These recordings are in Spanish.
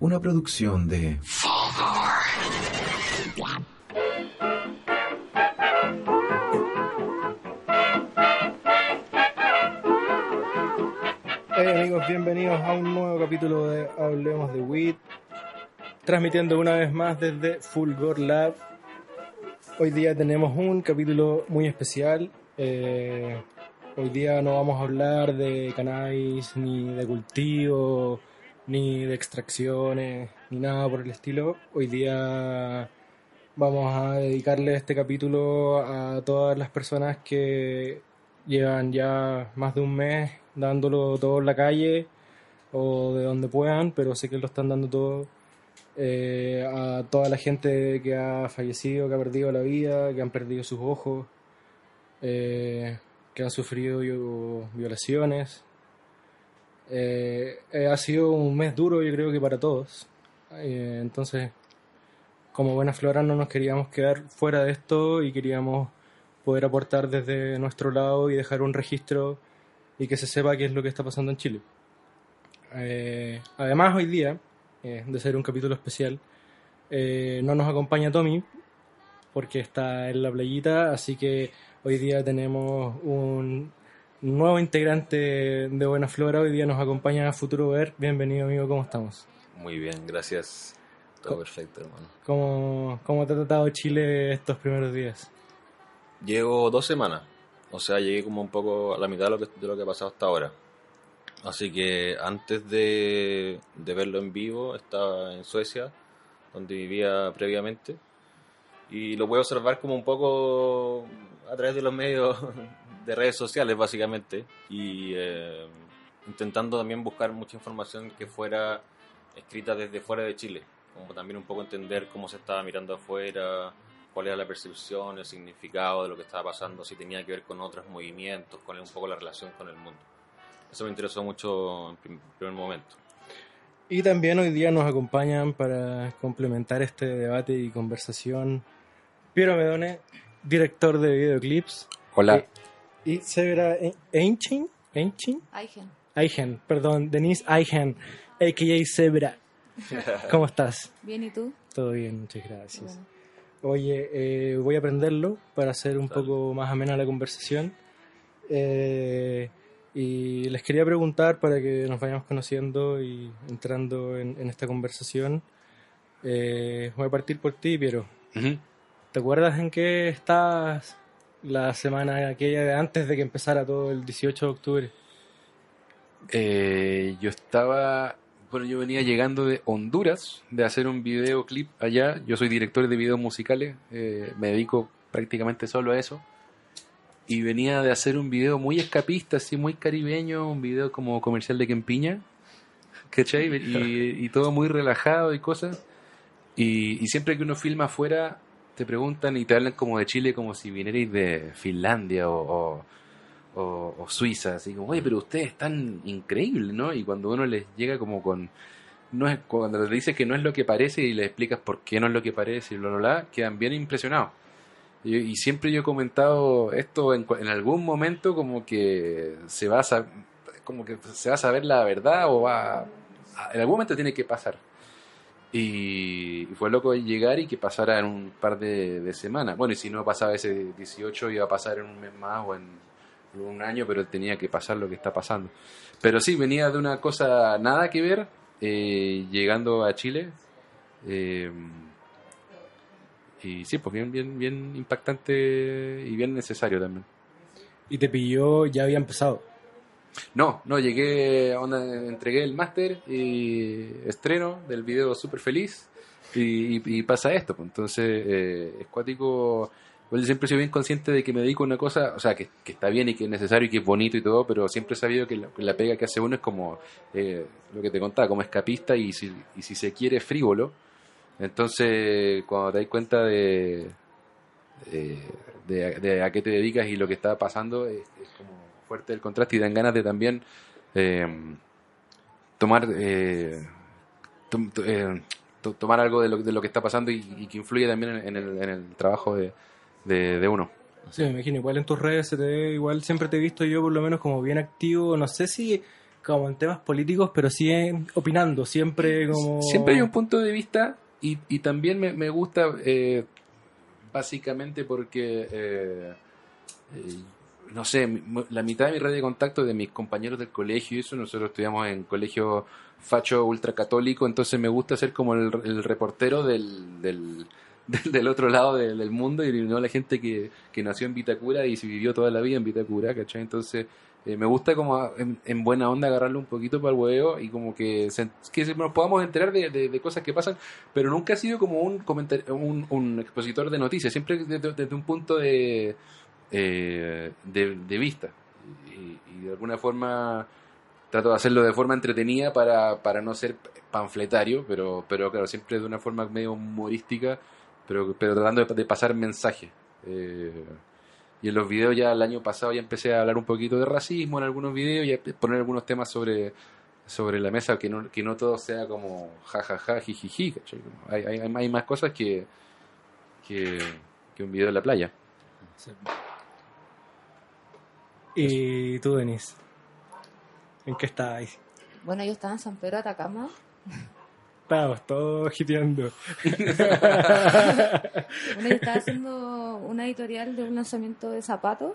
Una producción de... Hey amigos, bienvenidos a un nuevo capítulo de Hablemos de WIT, transmitiendo una vez más desde Fulgor Lab. Hoy día tenemos un capítulo muy especial. Eh, hoy día no vamos a hablar de cannabis, ni de cultivo, ni de extracciones, ni nada por el estilo. Hoy día vamos a dedicarle este capítulo a todas las personas que llevan ya más de un mes dándolo todo en la calle o de donde puedan, pero sé que lo están dando todo. eh, a toda la gente que ha fallecido, que ha perdido la vida, que han perdido sus ojos, eh, que han sufrido vio- violaciones. Eh, eh, ha sido un mes duro, yo creo que para todos. Eh, entonces, como buena flora no nos queríamos quedar fuera de esto y queríamos poder aportar desde nuestro lado y dejar un registro y que se sepa qué es lo que está pasando en Chile. Eh, además, hoy día, eh, de ser un capítulo especial, eh, no nos acompaña Tommy porque está en la playita, así que hoy día tenemos un nuevo integrante de Buena Flora. Hoy día nos acompaña Futuro Ver. Bienvenido, amigo, ¿cómo estamos? Muy bien, gracias. Todo perfecto, hermano. ¿Cómo, cómo te ha tratado Chile estos primeros días? Llevo dos semanas, o sea, llegué como un poco a la mitad de lo que, de lo que ha pasado hasta ahora. Así que antes de, de verlo en vivo, estaba en Suecia, donde vivía previamente, y lo puedo observar como un poco a través de los medios de redes sociales, básicamente, y eh, intentando también buscar mucha información que fuera escrita desde fuera de Chile, como también un poco entender cómo se estaba mirando afuera, cuál era la percepción, el significado de lo que estaba pasando, si tenía que ver con otros movimientos, con un poco la relación con el mundo. Eso me interesó mucho en prim- primer momento. Y también hoy día nos acompañan para complementar este debate y conversación Piero Medone, director de videoclips, Hola. Eh, y Einchin, Aigen. Aigen, perdón, Denise Aigen, a.k.a. Severa. ¿Cómo estás? Bien, ¿y tú? Todo bien, muchas gracias. Bueno. Oye, eh, voy a aprenderlo para hacer un Dale. poco más amena la conversación. Eh, y les quería preguntar para que nos vayamos conociendo y entrando en, en esta conversación. Eh, voy a partir por ti, Piero. ¿Te acuerdas en qué estabas la semana aquella de antes de que empezara todo el 18 de octubre? Eh, yo estaba, bueno, yo venía llegando de Honduras, de hacer un videoclip allá. Yo soy director de videos musicales, eh, me dedico prácticamente solo a eso. Y venía de hacer un video muy escapista, así muy caribeño, un video como comercial de Kempiña, ¿cachai? Y, y todo muy relajado y cosas. Y, y siempre que uno filma afuera, te preguntan y te hablan como de Chile, como si vinierais de Finlandia o, o- Suiza, así como, oye, pero ustedes están increíbles, ¿no? Y cuando uno les llega como con, no es, cuando les dices que no es lo que parece y les explicas por qué no es lo que parece y bla, bla, bla, quedan bien impresionados. Y, siempre yo he comentado esto en, en algún momento como que se va a como que se va a saber la verdad o va en algún momento tiene que pasar. Y, fue loco llegar y que pasara en un par de, de semanas. Bueno, y si no pasaba ese 18 iba a pasar en un mes más o en un año, pero tenía que pasar lo que está pasando. Pero sí, venía de una cosa nada que ver, eh, llegando a Chile. eh, y sí, pues bien, bien, bien impactante y bien necesario también. Y te pilló, ya había empezado. No, no, llegué, entregué el máster y estreno del video súper feliz y, pasa esto. pues. Entonces, eh, es cuático. Yo siempre sido bien consciente de que me dedico a una cosa, o sea, que, está bien y que es necesario y que es bonito y todo, pero siempre he sabido que la, que la pega que hace uno es como eh, lo que te contaba, como escapista y si, y si se quiere frívolo. Entonces, cuando te das cuenta de, de, de- de a qué te dedicas y lo que está pasando, es como fuerte el contraste y dan ganas de también eh, tomar eh, tom- eh, to- tomar algo de lo, de lo que está pasando y, y que influye también en, en el, en el trabajo de, de, de uno. Sí, me imagino, igual en tus redes se te ve, igual siempre te he visto yo por lo menos como bien activo, no sé si como en temas políticos, pero sí opinando, siempre como... Siempre hay un punto de vista y, y también me, me gusta eh, básicamente porque, eh, eh, no sé, la mitad de mi red de contacto de mis compañeros del colegio y eso, nosotros estudiamos en colegio facho ultracatólico, entonces me gusta ser como el, el reportero del, del, del, otro lado de- del mundo y no la gente que, que nació en Vitacura y se vivió toda la vida en Vitacura, ¿cachai? Entonces... eh, me gusta como en, en buena onda agarrarlo un poquito para el huevo y como que, que nos podamos enterar de, de- cosas que pasan, pero nunca ha sido como un, un, un expositor de noticias, siempre desde un punto de, eh, de, de vista. Y, y de alguna forma trato de hacerlo de forma entretenida para, para no ser panfletario, pero, pero claro, siempre de una forma medio humorística, pero, pero tratando de, pasar mensaje. Eh, y en los videos ya el año pasado ya empecé a hablar un poquito de racismo en algunos videos y a poner algunos temas sobre, sobre la mesa, que no, que no todo sea como jajaja, jijiji, Hay, hay, hay más cosas que, que, que un video en la playa. Y tú, Denis, ¿en qué estabas? Bueno, yo estaba en San Pedro de Atacama. Estábamos todos giteando. Bueno, yo estaba haciendo una editorial de un lanzamiento de zapatos.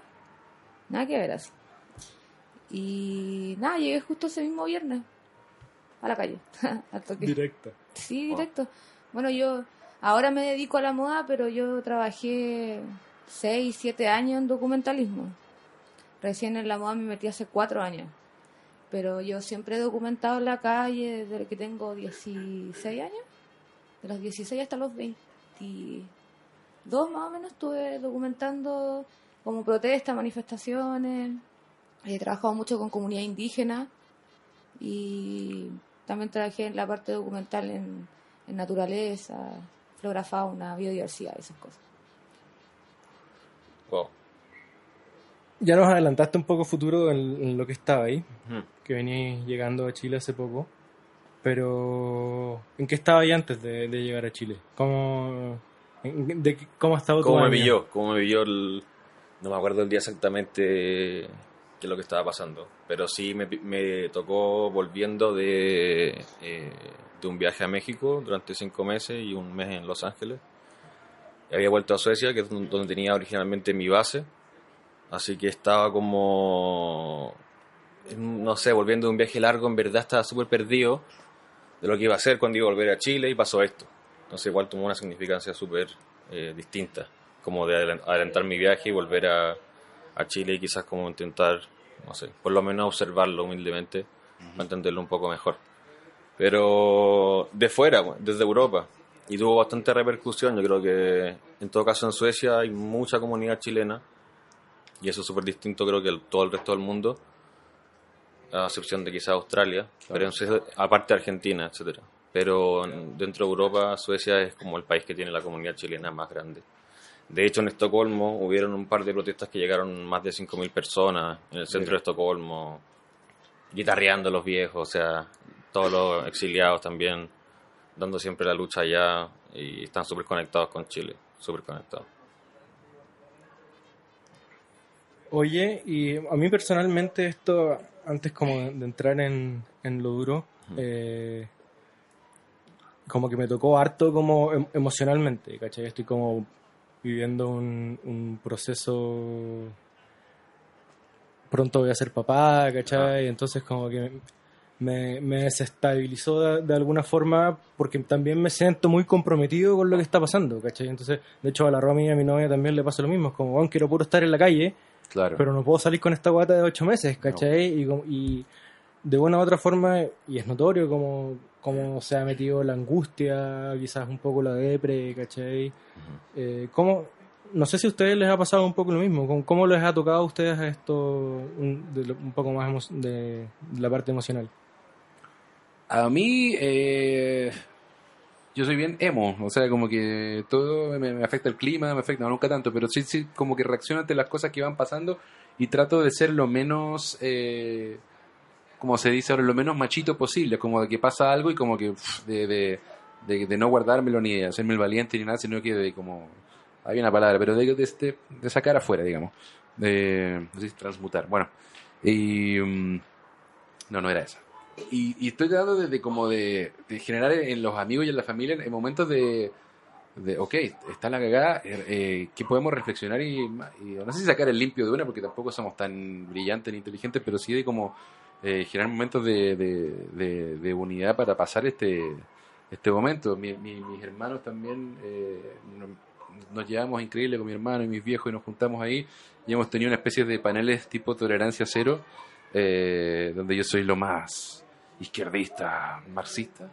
Nada que ver así. Y nada, llegué justo ese mismo viernes a la calle. al toque. Directo. Sí, Wow. directo. Bueno, yo ahora me dedico a la moda, pero yo trabajé 6, 7 años en documentalismo. Recién en la moda me metí hace 4 años. Pero yo siempre he documentado en la calle desde que tengo 16 años. De los 16 hasta los 22 más o menos estuve documentando como protestas, manifestaciones. He trabajado mucho con comunidad indígena y también trabajé en la parte documental en, en naturaleza, flora, fauna, biodiversidad, esas cosas. Wow. Ya nos adelantaste un poco futuro en, en lo que estaba ahí, Ujú. que venís llegando a Chile hace poco. Pero, ¿en qué estaba ahí antes de, de llegar a Chile? ¿Cómo, en- de, cómo ha estado tu ¿Cómo me año? pilló? ¿Cómo me pilló el... No me acuerdo el día exactamente qué es lo que estaba pasando, pero sí me, me tocó volviendo de, eh, de un viaje a México durante cinco meses y un mes en Los Ángeles. Había vuelto a Suecia, que es don- donde tenía originalmente mi base, así que estaba como, no sé, volviendo de un viaje largo, en verdad estaba súper perdido de lo que iba a hacer cuando iba a volver a Chile y pasó esto. Entonces igual tomó una significancia súper eh, distinta, como de adelantar mi viaje y volver a, a Chile y quizás como intentar, no sé, por lo menos observarlo humildemente, para entenderlo un poco mejor. Pero de fuera, desde Europa, y tuvo bastante repercusión, yo creo que en todo caso en Suecia hay mucha comunidad chilena, y eso es súper distinto creo que el- todo el resto del mundo, a excepción de quizás Australia, pero en Suecia- aparte de Argentina, etcétera. Pero en- dentro de Europa, Suecia es como el país que tiene la comunidad chilena más grande. De hecho, en Estocolmo hubieron un par de protestas que llegaron más de 5.000 personas en el centro de Estocolmo, guitarreando a los viejos, o sea, todos los exiliados también, dando siempre la lucha allá y están súper conectados con Chile, súper conectados. Oye, y a mí personalmente esto, antes como de entrar en, en lo duro, eh, como que me tocó harto como em- emocionalmente, ¿cachai? Estoy como viviendo un, un proceso... Pronto voy a ser papá, ¿cachai? Entonces como que me, me desestabilizó de, de alguna forma porque también me siento muy comprometido con lo que está pasando, ¿cachai? Entonces, de hecho a la Romy y a mi novia también le pasa lo mismo, es como, bueno, quiero puro estar en la calle, Claro. pero no puedo salir con esta guata de ocho meses, ¿cachai? Y, como- y de una u otra forma, y es notorio como, como se ha metido la angustia, quizás un poco la depre, ¿cachai? Eh, ¿cómo, no sé si a ustedes les ha pasado un poco lo mismo, ¿cómo, les ha tocado a ustedes esto un, de lo- un poco más de, de la parte emocional? A mí, eh, yo soy bien emo, o sea, como que todo me, afecta el clima, me afecta, no, nunca tanto, pero sí, sí, como que reacciono ante las cosas que van pasando y trato de ser lo menos, eh, como se dice ahora, lo menos machito posible, como de que pasa algo y como que de, de, de, de no guardármelo ni de hacerme el valiente ni nada, sino que de como, hay una palabra, pero de, de, este- de sacar afuera, digamos, de, transmutar, bueno, y... mm, No, no era esa. Y, y estoy tratando de, como de, generar en los amigos y en la familia en momentos de, de ok, está la cagada, eh, eh, ¿qué podemos reflexionar y, y no sé si sacar el limpio de una, porque tampoco somos tan brillantes ni inteligentes, pero sí de como eh, generar momentos de, unidad para pasar este, este momento. Mi- mi- mis hermanos también, eh, no- nos llevamos increíble con mi hermano y mis viejos y nos juntamos ahí y hemos tenido una especie de paneles tipo tolerancia cero, eh, donde yo soy lo más izquierdista, marxista.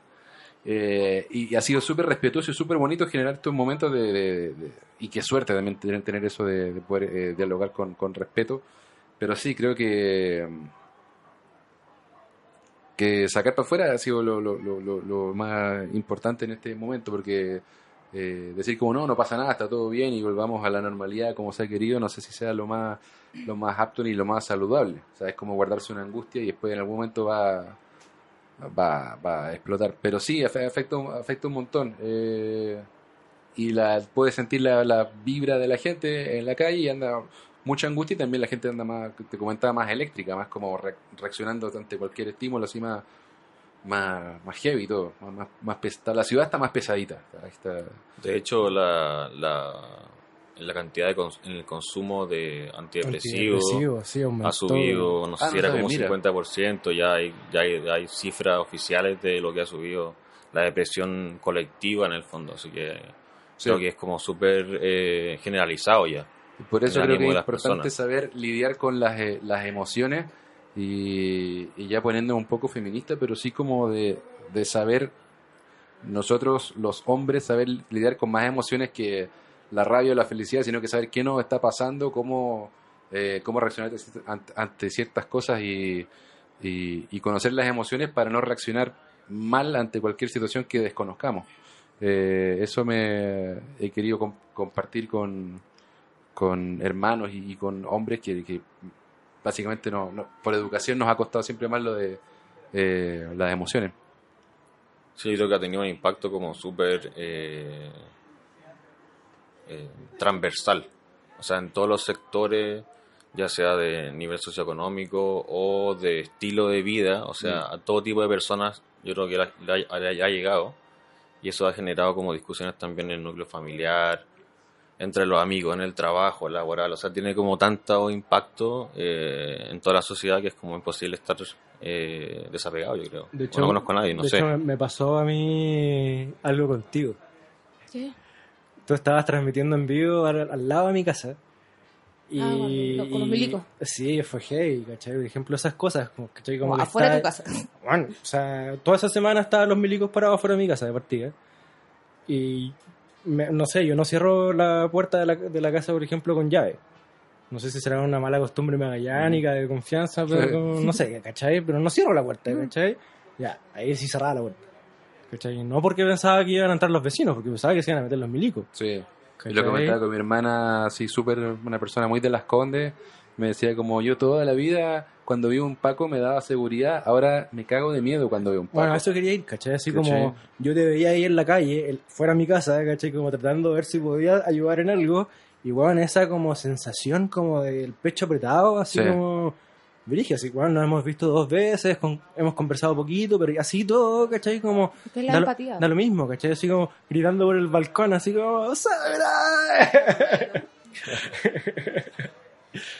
Eh, y, ha sido súper respetuoso y súper bonito generar estos momentos de, de- y qué suerte también tener, tener eso de, de poder eh, dialogar con, con respeto. Pero sí, creo que que sacar para afuera ha sido lo, lo- lo- lo- lo más importante en este momento, porque eh, decir como no, no pasa nada, está todo bien y volvamos a la normalidad como se ha querido, no sé si sea lo más, lo más apto ni lo más saludable. O sea, es como guardarse una angustia y después en algún momento va, va, va a explotar. Pero sí, afe- afecta, afecta un montón. eh, y la, puedes sentir la, la vibra de la gente en la calle y anda mucha angustia y también la gente anda más, te comentaba, más eléctrica, más como re- reaccionando ante cualquier estímulo, así más, más, más heavy todo. Más, más, la ciudad está más pesadita. Está. De hecho, la, la cantidad de cons- en el consumo de antidepresivos Antidepresivo, sí, ha subido, no sé Ah, si no era sabía, como mira. un 50%, ya hay, ya hay, hay cifras oficiales de lo que ha subido la depresión colectiva en el fondo, así que Sí. creo que es como súper eh, generalizado ya. Y Por eso creo que es importante personas. saber lidiar con las, eh, las emociones y, y ya poniendo un poco feminista, pero sí como de, de saber nosotros los hombres saber lidiar con más emociones que la rabia o la felicidad, sino que saber qué nos está pasando, cómo, eh, cómo reaccionar ante, ciertas cosas y, y, conocer las emociones para no reaccionar mal ante cualquier situación que desconozcamos. Eh, eso me he querido com- compartir con, con hermanos y, con hombres que, básicamente no, por educación nos ha costado siempre más lo de eh, las emociones. Sí, creo que ha tenido un impacto como súper eh, transversal. O sea, en todos los sectores, ya sea de nivel socioeconómico o de estilo de vida, o sea, a todo tipo de personas, yo creo que le ha, le ha llegado. Y eso ha generado como discusiones también en el núcleo familiar, entre los amigos, en el trabajo, laboral. O sea, tiene como tanto impacto eh, en toda la sociedad que es como imposible estar eh, desapegado, yo creo. De hecho, no conozco a nadie, no de sé. hecho, me- me pasó a mí algo contigo. ¿Qué? Tú estabas transmitiendo en vivo al, al lado de mi casa. Y, Ah, con los- con los milicos. Sí, fue heavy, ¿cachai? Por ejemplo, esas cosas, como, ¿cachai? Como Como afuera de tu casa. Bueno, o sea, toda esa semana estaban los milicos parados afuera de mi casa de partida. Y me- no sé, yo no cierro la puerta de la, de la casa, por ejemplo, con llave. No sé si será una mala costumbre magallánica de confianza, pero no sé, ¿cachai? Pero no cierro la puerta, ¿cachai? Ya, ahí sí cerraba la puerta. ¿Cachai? No porque pensaba que iban a entrar los vecinos, porque pensaba que se iban a meter los milicos. Sí. Y lo comentaba con mi hermana, así súper, una persona muy de las condes, me decía como yo toda la vida, cuando vi un Paco me daba seguridad, ahora me cago de miedo cuando veo un Paco. Bueno, a eso quería ir, ¿cachai? Así ¿Cachai? como yo te veía ahí en la calle, fuera de mi casa, ¿cachai? Como tratando de ver si podía ayudar en algo. Y bueno, esa como sensación como del pecho apretado, así Sí. como... Así, bueno, nos hemos visto dos veces, con- hemos conversado poquito, pero así todo, ¿cachai? Como... Es la da, lo, empatía. da lo mismo, ¿cachai? Así como gritando por el balcón, así como... ¡Sabrá!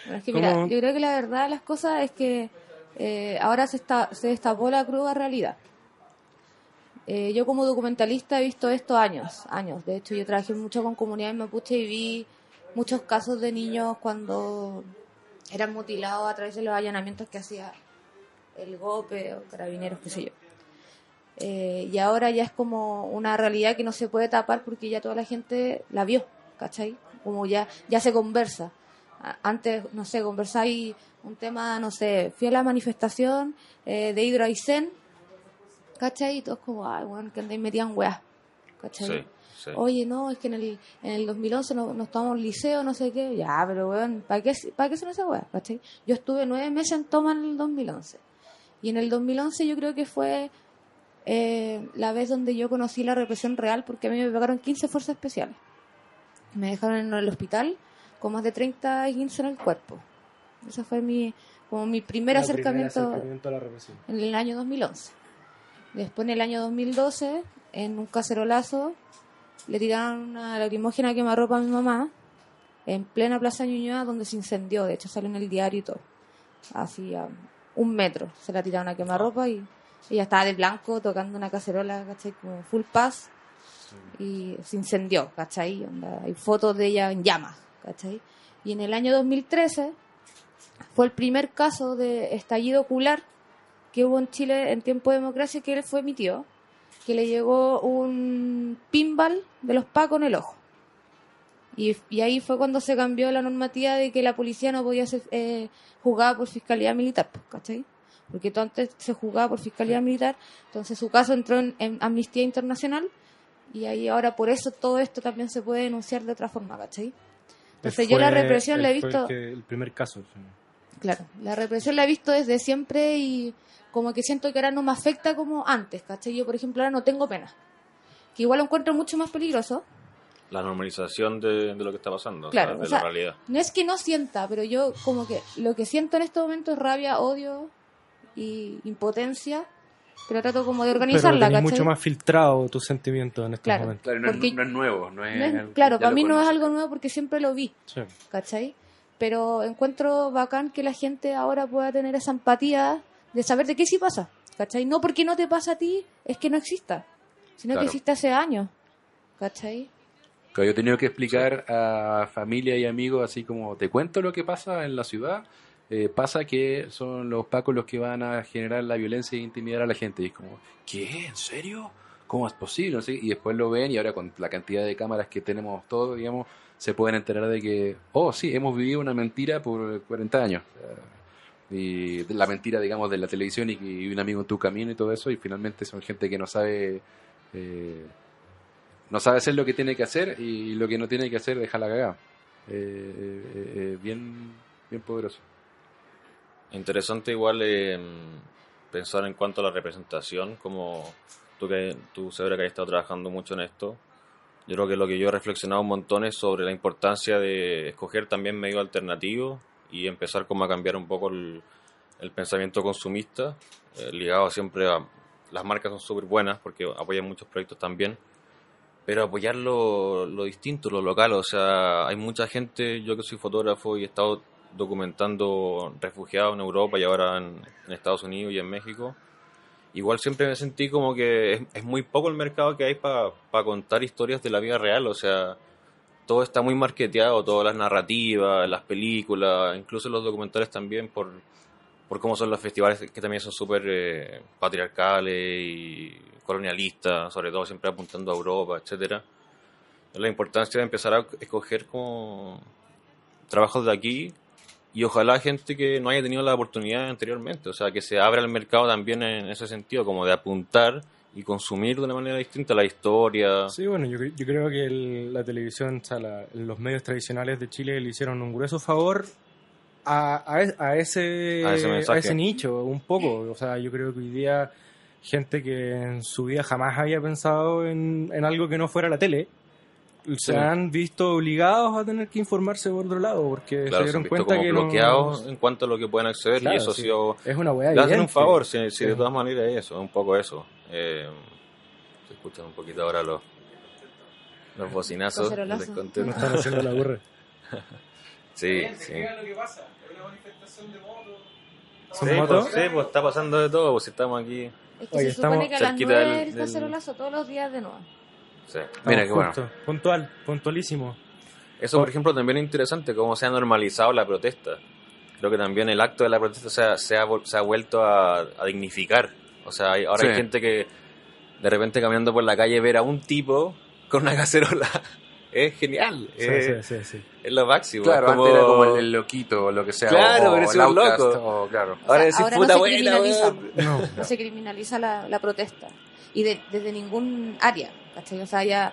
Bueno, es que mira, yo creo que la verdad de las cosas es que eh, ahora se, está, se destapó la cruda realidad. Eh, yo como documentalista he visto esto años, años. De hecho, yo trabajé mucho con comunidades mapuche y vi muchos casos de niños cuando eran mutilados a través de los allanamientos que hacía el GOPE o carabineros, qué sé yo. Eh, y ahora ya es como una realidad que no se puede tapar porque ya toda la gente la vio, ¿cachai? Como ya, ya se conversa. Antes, no sé, conversáis un tema, no sé, fui a la manifestación eh, de Hidro Aysén, ¿cachai? Y todos como, ay, bueno, que andáis metían weas, ¿cachai? Sí, sí. Oye, no, es que en el, en el 2011 no- nos tomamos el liceo, no sé qué. Ya, pero weón, ¿para qué, ¿para qué son esas weas? ¿cachai? Yo estuve nueve meses en toma en el 2011. Y en el 2011 yo creo que fue eh, la vez donde yo conocí la represión real porque a mí me pegaron 15 fuerzas especiales. Me dejaron en el hospital con más de 30 15 en el cuerpo. Esa fue mi, como mi primer El acercamiento acercamiento a la represión. en el año 2011. Después, en el año 2012, en un cacerolazo, le tiraron una lacrimógena quemarropa a mi mamá en plena Plaza Ñuñoa, donde se incendió. De hecho, salió en el diario y todo. Así a un metro se la tiraron a quemarropa y ella estaba de blanco tocando una cacerola, ¿cachai? Como full paz y se incendió, ¿cachai? Hay fotos de ella en llamas, ¿cachai? Y en el año 2013 fue el primer caso de estallido ocular que hubo en Chile en tiempo de democracia, que él fue mi tío, que le llegó un pinball de los pacos en el ojo. Y, y ahí fue cuando se cambió la normativa de que la policía no podía ser eh, juzgada por fiscalía militar, pues, ¿cachai? Porque todo antes se juzgaba por fiscalía militar, entonces su caso entró en, en Amnistía Internacional y ahí ahora por eso todo esto también se puede denunciar de otra forma, ¿cachai? Entonces yo la represión la he visto... El, que- el primer caso. sí. Claro, la represión la he visto desde siempre y como que siento que ahora no me afecta como antes, ¿cachai? Yo, por ejemplo, ahora no tengo pena. Que igual lo encuentro mucho más peligroso. La normalización de, de lo que está pasando, Claro, o de sea, la realidad. No es que no sienta, pero yo como que lo que siento en este momento es rabia, odio y impotencia, pero trato como de Pero organizarla, tenés ¿cachai? mucho más filtrado tus sentimientos en estos Claro. momentos. Claro, no, Porque- no es nuevo, no es, No es- claro, para mí no es algo nuevo porque siempre lo vi, Sí. ¿cachai? Pero encuentro bacán que la gente ahora pueda tener esa empatía de saber de qué sí pasa, ¿cachai? No porque no te pasa a ti, es que no exista, sino Claro. que existe hace años, ¿cachai? Claro, yo he tenido que explicar a familia y amigos así como, te cuento lo que pasa en la ciudad, eh, pasa que son los pacos los que van a generar la violencia e intimidar a la gente. Y es como, ¿qué? ¿En serio? ¿Cómo es posible? No Y después lo ven y ahora con la cantidad de cámaras que tenemos todos, digamos, se pueden enterar de que, oh, sí, hemos vivido una mentira por 40 años. Y la mentira, digamos, de la televisión y, y un amigo en tu camino y todo eso, y finalmente son gente que no sabe... eh, no sabe hacer lo que tiene que hacer y lo que no tiene que hacer deja la cagada. Eh, eh, bien, bien poderoso. Interesante igual eh, pensar en cuanto a la representación, como tú que tú Sebra que has estado trabajando mucho en esto. Yo creo que lo que yo he reflexionado un montón es sobre la importancia de escoger también medios alternativos y empezar como a cambiar un poco el, el pensamiento consumista, eh, ligado siempre a las marcas son súper buenas porque apoyan muchos proyectos también, pero apoyar lo, lo distinto, lo local, o sea, hay mucha gente, yo que soy fotógrafo y he estado documentando refugiados en Europa y ahora en, en Estados Unidos y en México. Igual siempre me sentí como que es, es muy poco el mercado que hay para contar historias de la vida real, o sea, todo está muy marketeado, todas las narrativas, las películas, incluso los documentales también por, por cómo son los festivales que también son súper eh, patriarcales y colonialistas, sobre todo siempre apuntando a Europa, etcétera. La importancia de empezar a escoger como trabajos de aquí y ojalá gente que no haya tenido la oportunidad anteriormente, o sea, que se abra el mercado también en ese sentido, como de apuntar y consumir de una manera distinta la historia. Sí, bueno, yo, yo creo que el- la televisión, o sea, la- los medios tradicionales de Chile le hicieron un grueso favor a, a, e- a ese, A ese nicho, un poco. O sea, yo creo que hoy día gente que en su vida jamás había pensado en, en algo que no fuera la tele, se han visto obligados a tener que informarse por otro lado, porque Claro, se se dieron visto cuenta como que no- bloqueados en cuanto a lo que pueden acceder Claro, y eso sí. ha sido... es una Le hacen un favor, si, si de todas maneras es eso, es un poco eso. Eh, se escuchan un poquito ahora los, los bocinazos. Descontento. Haciendo la burra. Sí, sí. ¿Son Sí, motos? pues, sí, pues está pasando de todo, pues si estamos aquí. Es que Oye, se estamos supone que a las cerquita 9 del- el cacerolazo todos los días de nuevo. Sí. Mira, Estamos qué bueno. Puntual, puntualísimo. Eso, por ejemplo, también es interesante, cómo se ha normalizado la protesta. Creo que también el acto de la protesta se ha, se ha, vol- se ha vuelto a, a dignificar. O sea, hay- ahora Sí. hay gente que de repente caminando por la calle ver a un tipo con una cacerola. es genial. Sí, es, sí, sí, sí. es lo máximo. Claro, es como- antes era como el, el loquito o lo que sea. Claro, o, o eres el un outcast, loco. o, claro. Ahora O sea, decir ahora no puta se buena, criminaliza. weón. No, No se criminaliza la, la protesta. Y de- desde ningún área, ¿cachai? O sea, ya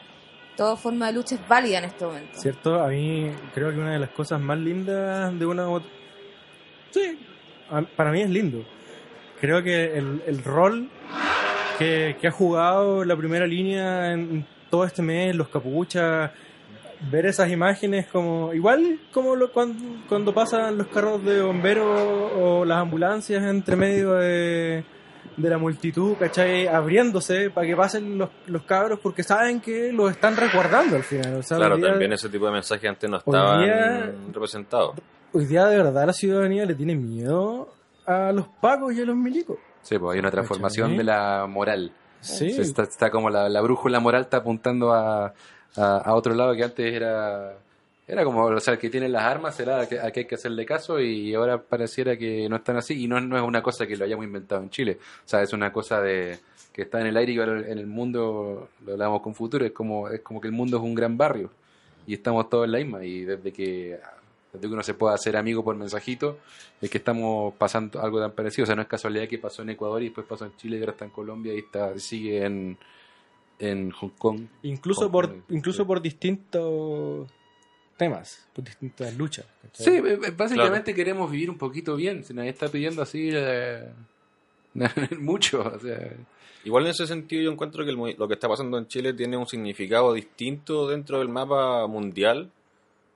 toda forma de lucha es válida en este momento. ¿Cierto? A mí creo que una de las cosas más lindas de una... Sí, a- para mí es lindo. Creo que el, el rol que, que ha jugado la primera línea en todo este mes, los capuchas, ver esas imágenes como igual como lo, cuando, cuando pasan los carros de bomberos o las ambulancias entre medio de, de la multitud, ¿cachai? Abriéndose para que pasen los, los cabros porque saben que los están resguardando al final. O sea, Claro, día- también ese tipo de mensajes antes no estaban día- representados. Hoy día de verdad la ciudadanía le tiene miedo a los pacos y a los milicos. Sí, pues hay una transformación ¿Cachai? de la moral. Sí, Se Está, está como la, la brújula moral está apuntando a, a, a otro lado que antes era era como, o sea, el que tiene las armas era a que, a que hay que hacerle caso y ahora pareciera que no están así y no, no es una cosa que lo hayamos inventado en Chile. O sea, es una cosa de que está en el aire y en el mundo, lo hablamos con futuro, es como, es como que el mundo es un gran barrio y estamos todos en la misma y desde que desde que uno se pueda hacer amigo por mensajito es que estamos pasando algo tan parecido. O sea, no es casualidad que pasó en Ecuador y después pasó en Chile y ahora está en Colombia y está sigue en, en Hong Kong. incluso Con- por sí. incluso por distintos temas, por distintas luchas. ¿cachai? Sí, básicamente queremos vivir un poquito bien. Si nadie está pidiendo así eh, mucho. O sea, Igual en ese sentido yo encuentro que el lo que está pasando en Chile tiene un significado distinto dentro del mapa mundial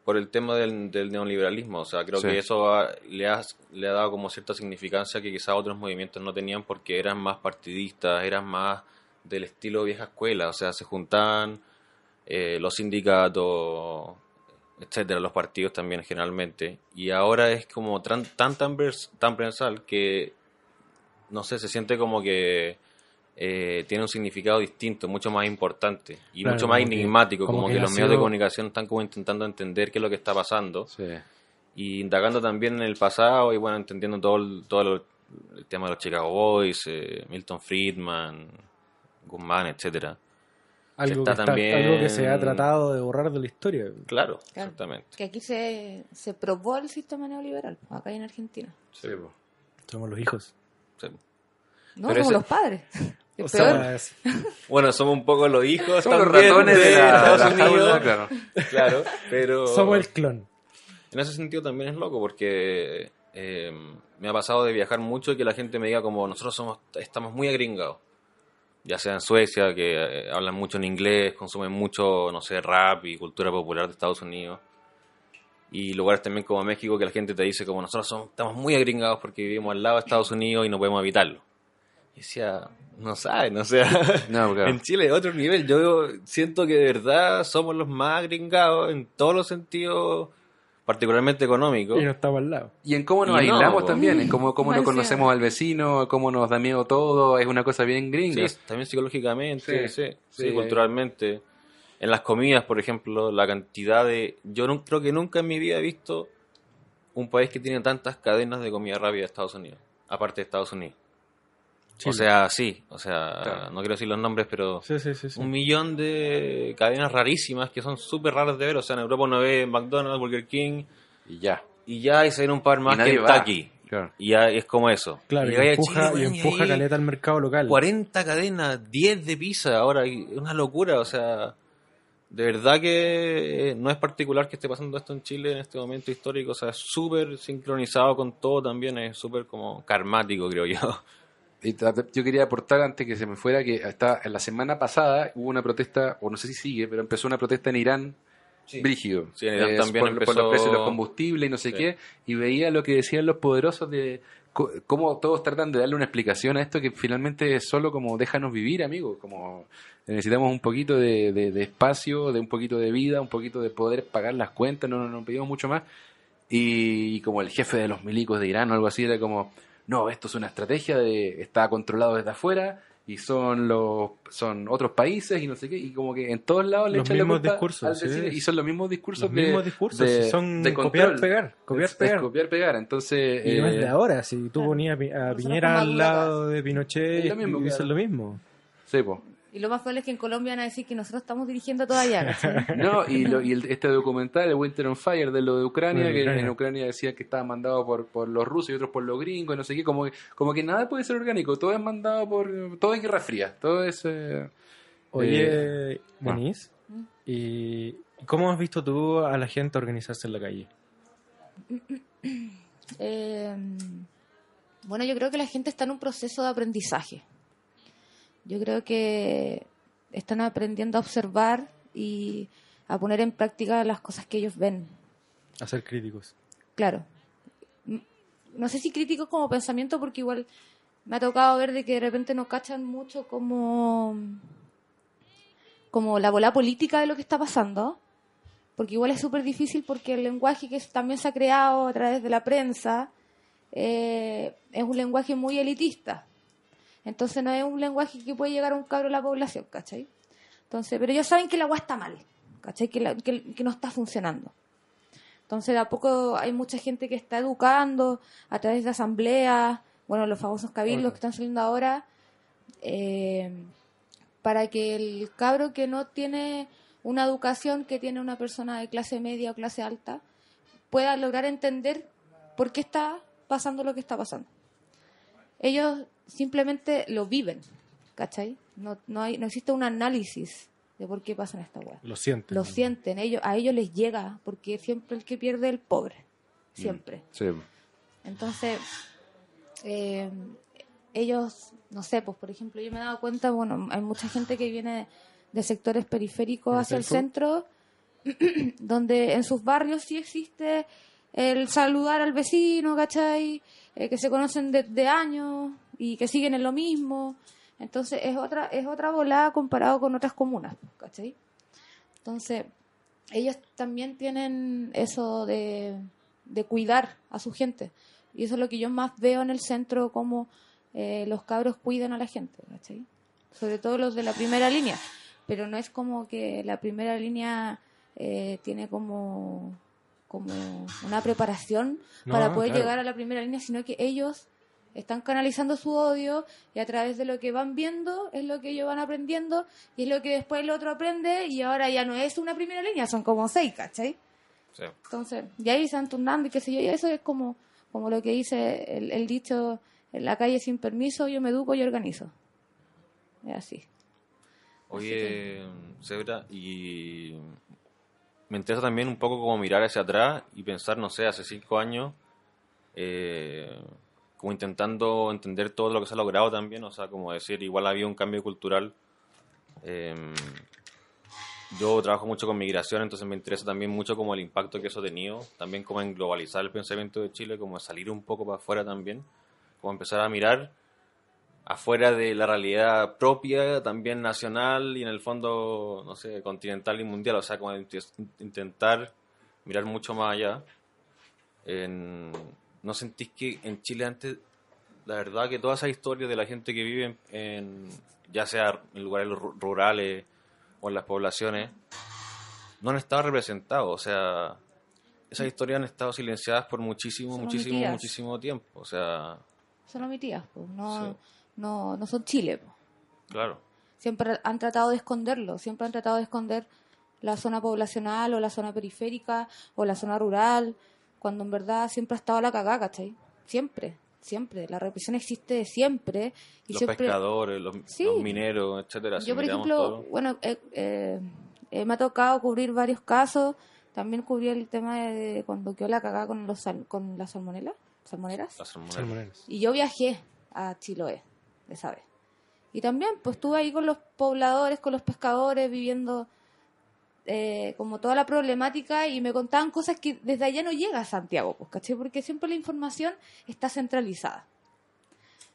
por el tema del, del neoliberalismo. O sea, creo Sí. que eso ha- le, ha, le ha dado como cierta significancia que quizás otros movimientos no tenían porque eran más partidistas, eran más del estilo vieja escuela. O sea, se juntaban eh, los sindicatos, etcétera, los partidos también generalmente. Y ahora es como tan tan tan transversal que no sé, se siente como que eh, tiene un significado distinto, mucho más importante y Claro, mucho más como que- enigmático, como como, que que, los nació- medios de comunicación están como intentando entender qué es lo que está pasando sí. y indagando también en el pasado y bueno, entendiendo todo el, todo lo- el tema de los Chicago Boys, eh, Milton Friedman, Guzmán, etcétera. algo, que está- también- algo que se ha tratado de borrar de la historia. Claro, Claro. exactamente. Que aquí se, se probó el sistema neoliberal, acá en Argentina. Sí. Somos los hijos. Sí. No, Pero como ese- los padres. O Es peor. sea, es- Bueno, somos un poco los hijos Somos los ratones de la, Estados la Unidos. jaula, claro. Claro, pero... somos el clon. En ese sentido también es loco porque eh, me ha pasado de viajar mucho y que la gente me diga como nosotros somos estamos muy agringados. Ya sea en Suecia, que eh, hablan mucho en inglés, consumen mucho, no sé, rap y cultura popular de Estados Unidos. Y lugares también como México que la gente te dice como nosotros somos, estamos muy agringados porque vivimos al lado de Estados Unidos y no podemos evitarlo. Decía, no saben, o sea, No, claro. en Chile es otro nivel. Yo siento que de verdad somos los más gringados en todos los sentidos, particularmente económicos. Y no estamos al lado. Y en cómo nos no, aislamos también, en cómo, cómo no conocemos al vecino, cómo nos da miedo todo, es una cosa bien gringa. Sí, también psicológicamente, Sí, sí, sí, sí. culturalmente. En las comidas, por ejemplo, la cantidad de... Yo no, creo que nunca en mi vida he visto un país que tiene tantas cadenas de comida rápida de Estados Unidos, aparte de Estados Unidos. Chile. O sea, sí, o sea, Claro. no quiero decir los nombres, pero Sí, sí, sí. sí. un millón de cadenas rarísimas que son súper raras de ver. O sea, en Europa uno ve McDonald's, Burger King Y ya. y ya y se ven un par más que. Kentucky. Claro. Y ya es como eso. Claro, y, empuja, Chile, y empuja caleta al mercado local. 40 cadenas, 10 de pizza ahora, es una locura, o sea, de verdad que eh, no es particular que esté pasando esto en Chile en este momento histórico, o sea, es súper sincronizado con todo también, es súper como karmático, creo yo. Y yo quería aportar antes que se me fuera que hasta la semana pasada hubo una protesta, o no sé si sigue, pero empezó una protesta en Irán brígido. Sí, en Irán Eh, también por, por empezó- los precios de los combustibles y no sé Sí. qué. Y veía lo que decían los poderosos de cómo todos tratan de darle una explicación a esto que finalmente es solo como déjanos vivir, amigo. Como necesitamos un poquito de, de- de espacio, de un poquito de vida, un poquito de poder pagar las cuentas, no, no, no pedimos mucho más. Y, como el jefe de los milicos de Irán o algo así era como, no, esto es una estrategia de está controlado desde afuera y son los son otros países y no sé qué y como que en todos lados le Los echan la mismos culpa discursos, al sí. y son los mismos discursos Los mismos discursos, de- si son de copiar, pegar, copiar, Es- es pegar. copiar pegar entonces Y no es eh, de ahora, si tú ponías a Piñera al lado de Pinochet Es lo mismo, y dicen lo mismo. sí, po. Y lo más probable es que en Colombia van a decir que nosotros estamos dirigiendo todavía. No, y, lo- y el- este documental, el Winter on Fire, de lo de Ucrania, que en Ucrania decía que estaba mandado por, por los rusos y otros por los gringos, y no sé qué, como, que- como que nada puede ser orgánico, todo es mandado por. Todo es guerra fría, todo es. eh, Oye, Eh, Denise, ¿y cómo has visto tú a la gente organizarse en la calle? Eh, bueno, yo creo que la gente está en un proceso de aprendizaje. Yo creo que están aprendiendo a observar y a poner en práctica las cosas que ellos ven. A ser críticos. Claro. M- No sé si críticos como pensamiento, porque igual me ha tocado ver de que de repente no cachan mucho como, como la bola política de lo que está pasando. Porque igual es súper difícil porque el lenguaje que también se ha creado a través de la prensa eh, es un lenguaje muy elitista. Entonces no es un lenguaje que puede llegar a un cabro de la población, ¿cachai? Entonces, pero ellos saben que la agua está mal, ¿cachai? Que, la- que- que no está funcionando. Entonces, de a poco hay mucha gente que está educando a través de asambleas, bueno, los famosos cabildos Ajá. que están saliendo ahora, eh, para que el cabro que no tiene una educación que tiene una persona de clase media o clase alta pueda lograr entender por qué está pasando lo que está pasando. Ellos simplemente lo viven, ¿cachai? No, no, hay, no existe un análisis de por qué pasan esta weá Lo sienten. lo sienten, ellos, a ellos les llega, porque siempre el que pierde es el pobre, siempre. Sí. Entonces, eh, ellos, no sé, pues por ejemplo, yo me he dado cuenta, bueno, hay mucha gente que viene de sectores periféricos ¿En el hacia el centro, donde en sus barrios sí existe el saludar al vecino, ¿cachai? Eh, que se conocen desde años y que siguen en lo mismo. Entonces es otra, es otra volada comparado con otras comunas, ¿cachai? Entonces, ellos también tienen eso de, de cuidar a su gente. Y eso es lo que yo más veo en el centro, como eh, los cabros cuidan a la gente, ¿cachai? Sobre todo los de la primera línea. Pero no es como que la primera línea eh, tiene como, como una preparación No, para poder claro. llegar a la primera línea, sino que ellos están canalizando su odio y a través de lo que van viendo es lo que ellos van aprendiendo y es lo que después el otro aprende y ahora ya no es una primera línea, son como seis, ¿cachai? Sí. Entonces, y ahí se van turnando y qué sé yo, y eso es como, como lo que dice el, el dicho, en la calle sin permiso, yo me educo y organizo. Es así. Oye, Zebra, y me interesa también un poco como mirar hacia atrás y pensar, no sé, hace cinco años, eh, como intentando entender todo lo que se ha logrado también, o sea, como decir, igual había un cambio cultural. eh, yo trabajo mucho con migración, entonces me interesa también mucho como el impacto que eso ha tenido, también como en globalizar el pensamiento de Chile, como salir un poco para afuera también, como empezar a mirar afuera de la realidad propia, también nacional y en el fondo, no sé, continental y mundial, o sea, como int- intentar mirar mucho más allá. En- ¿No sentís que en Chile antes, la verdad que toda esa historia de la gente que vive en, en- ya sea en lugares ru- rurales o en las poblaciones, no han estado representados? O sea, esas historias han estado silenciadas por muchísimo, Son muchísimo, muchísimo tiempo. O sea, Son omitidas, pues, no, Sí. no, no son Chile. claro. Siempre han tratado de esconderlo, siempre han tratado de esconder la zona poblacional o la zona periférica o la zona rural, cuando en verdad siempre ha estado la cagada, ¿cachai? Siempre, siempre. La represión existe de siempre. Y los siempre... pescadores, los, Sí. los mineros, etcétera. si Yo, por ejemplo, todo. bueno, eh, eh, eh, me ha tocado cubrir varios casos. También cubrí el tema de, cuando quedó la cagada con, los sal- con las salmonelas, salmoneras. las salmoneras. Salmoneras. Y yo viajé a Chiloé, esa vez. Y también, pues estuve ahí con los pobladores, con los pescadores, viviendo eh, como toda la problemática y me contaban cosas que desde allá no llega a Santiago, pues, ¿cachai? Porque siempre la información está centralizada.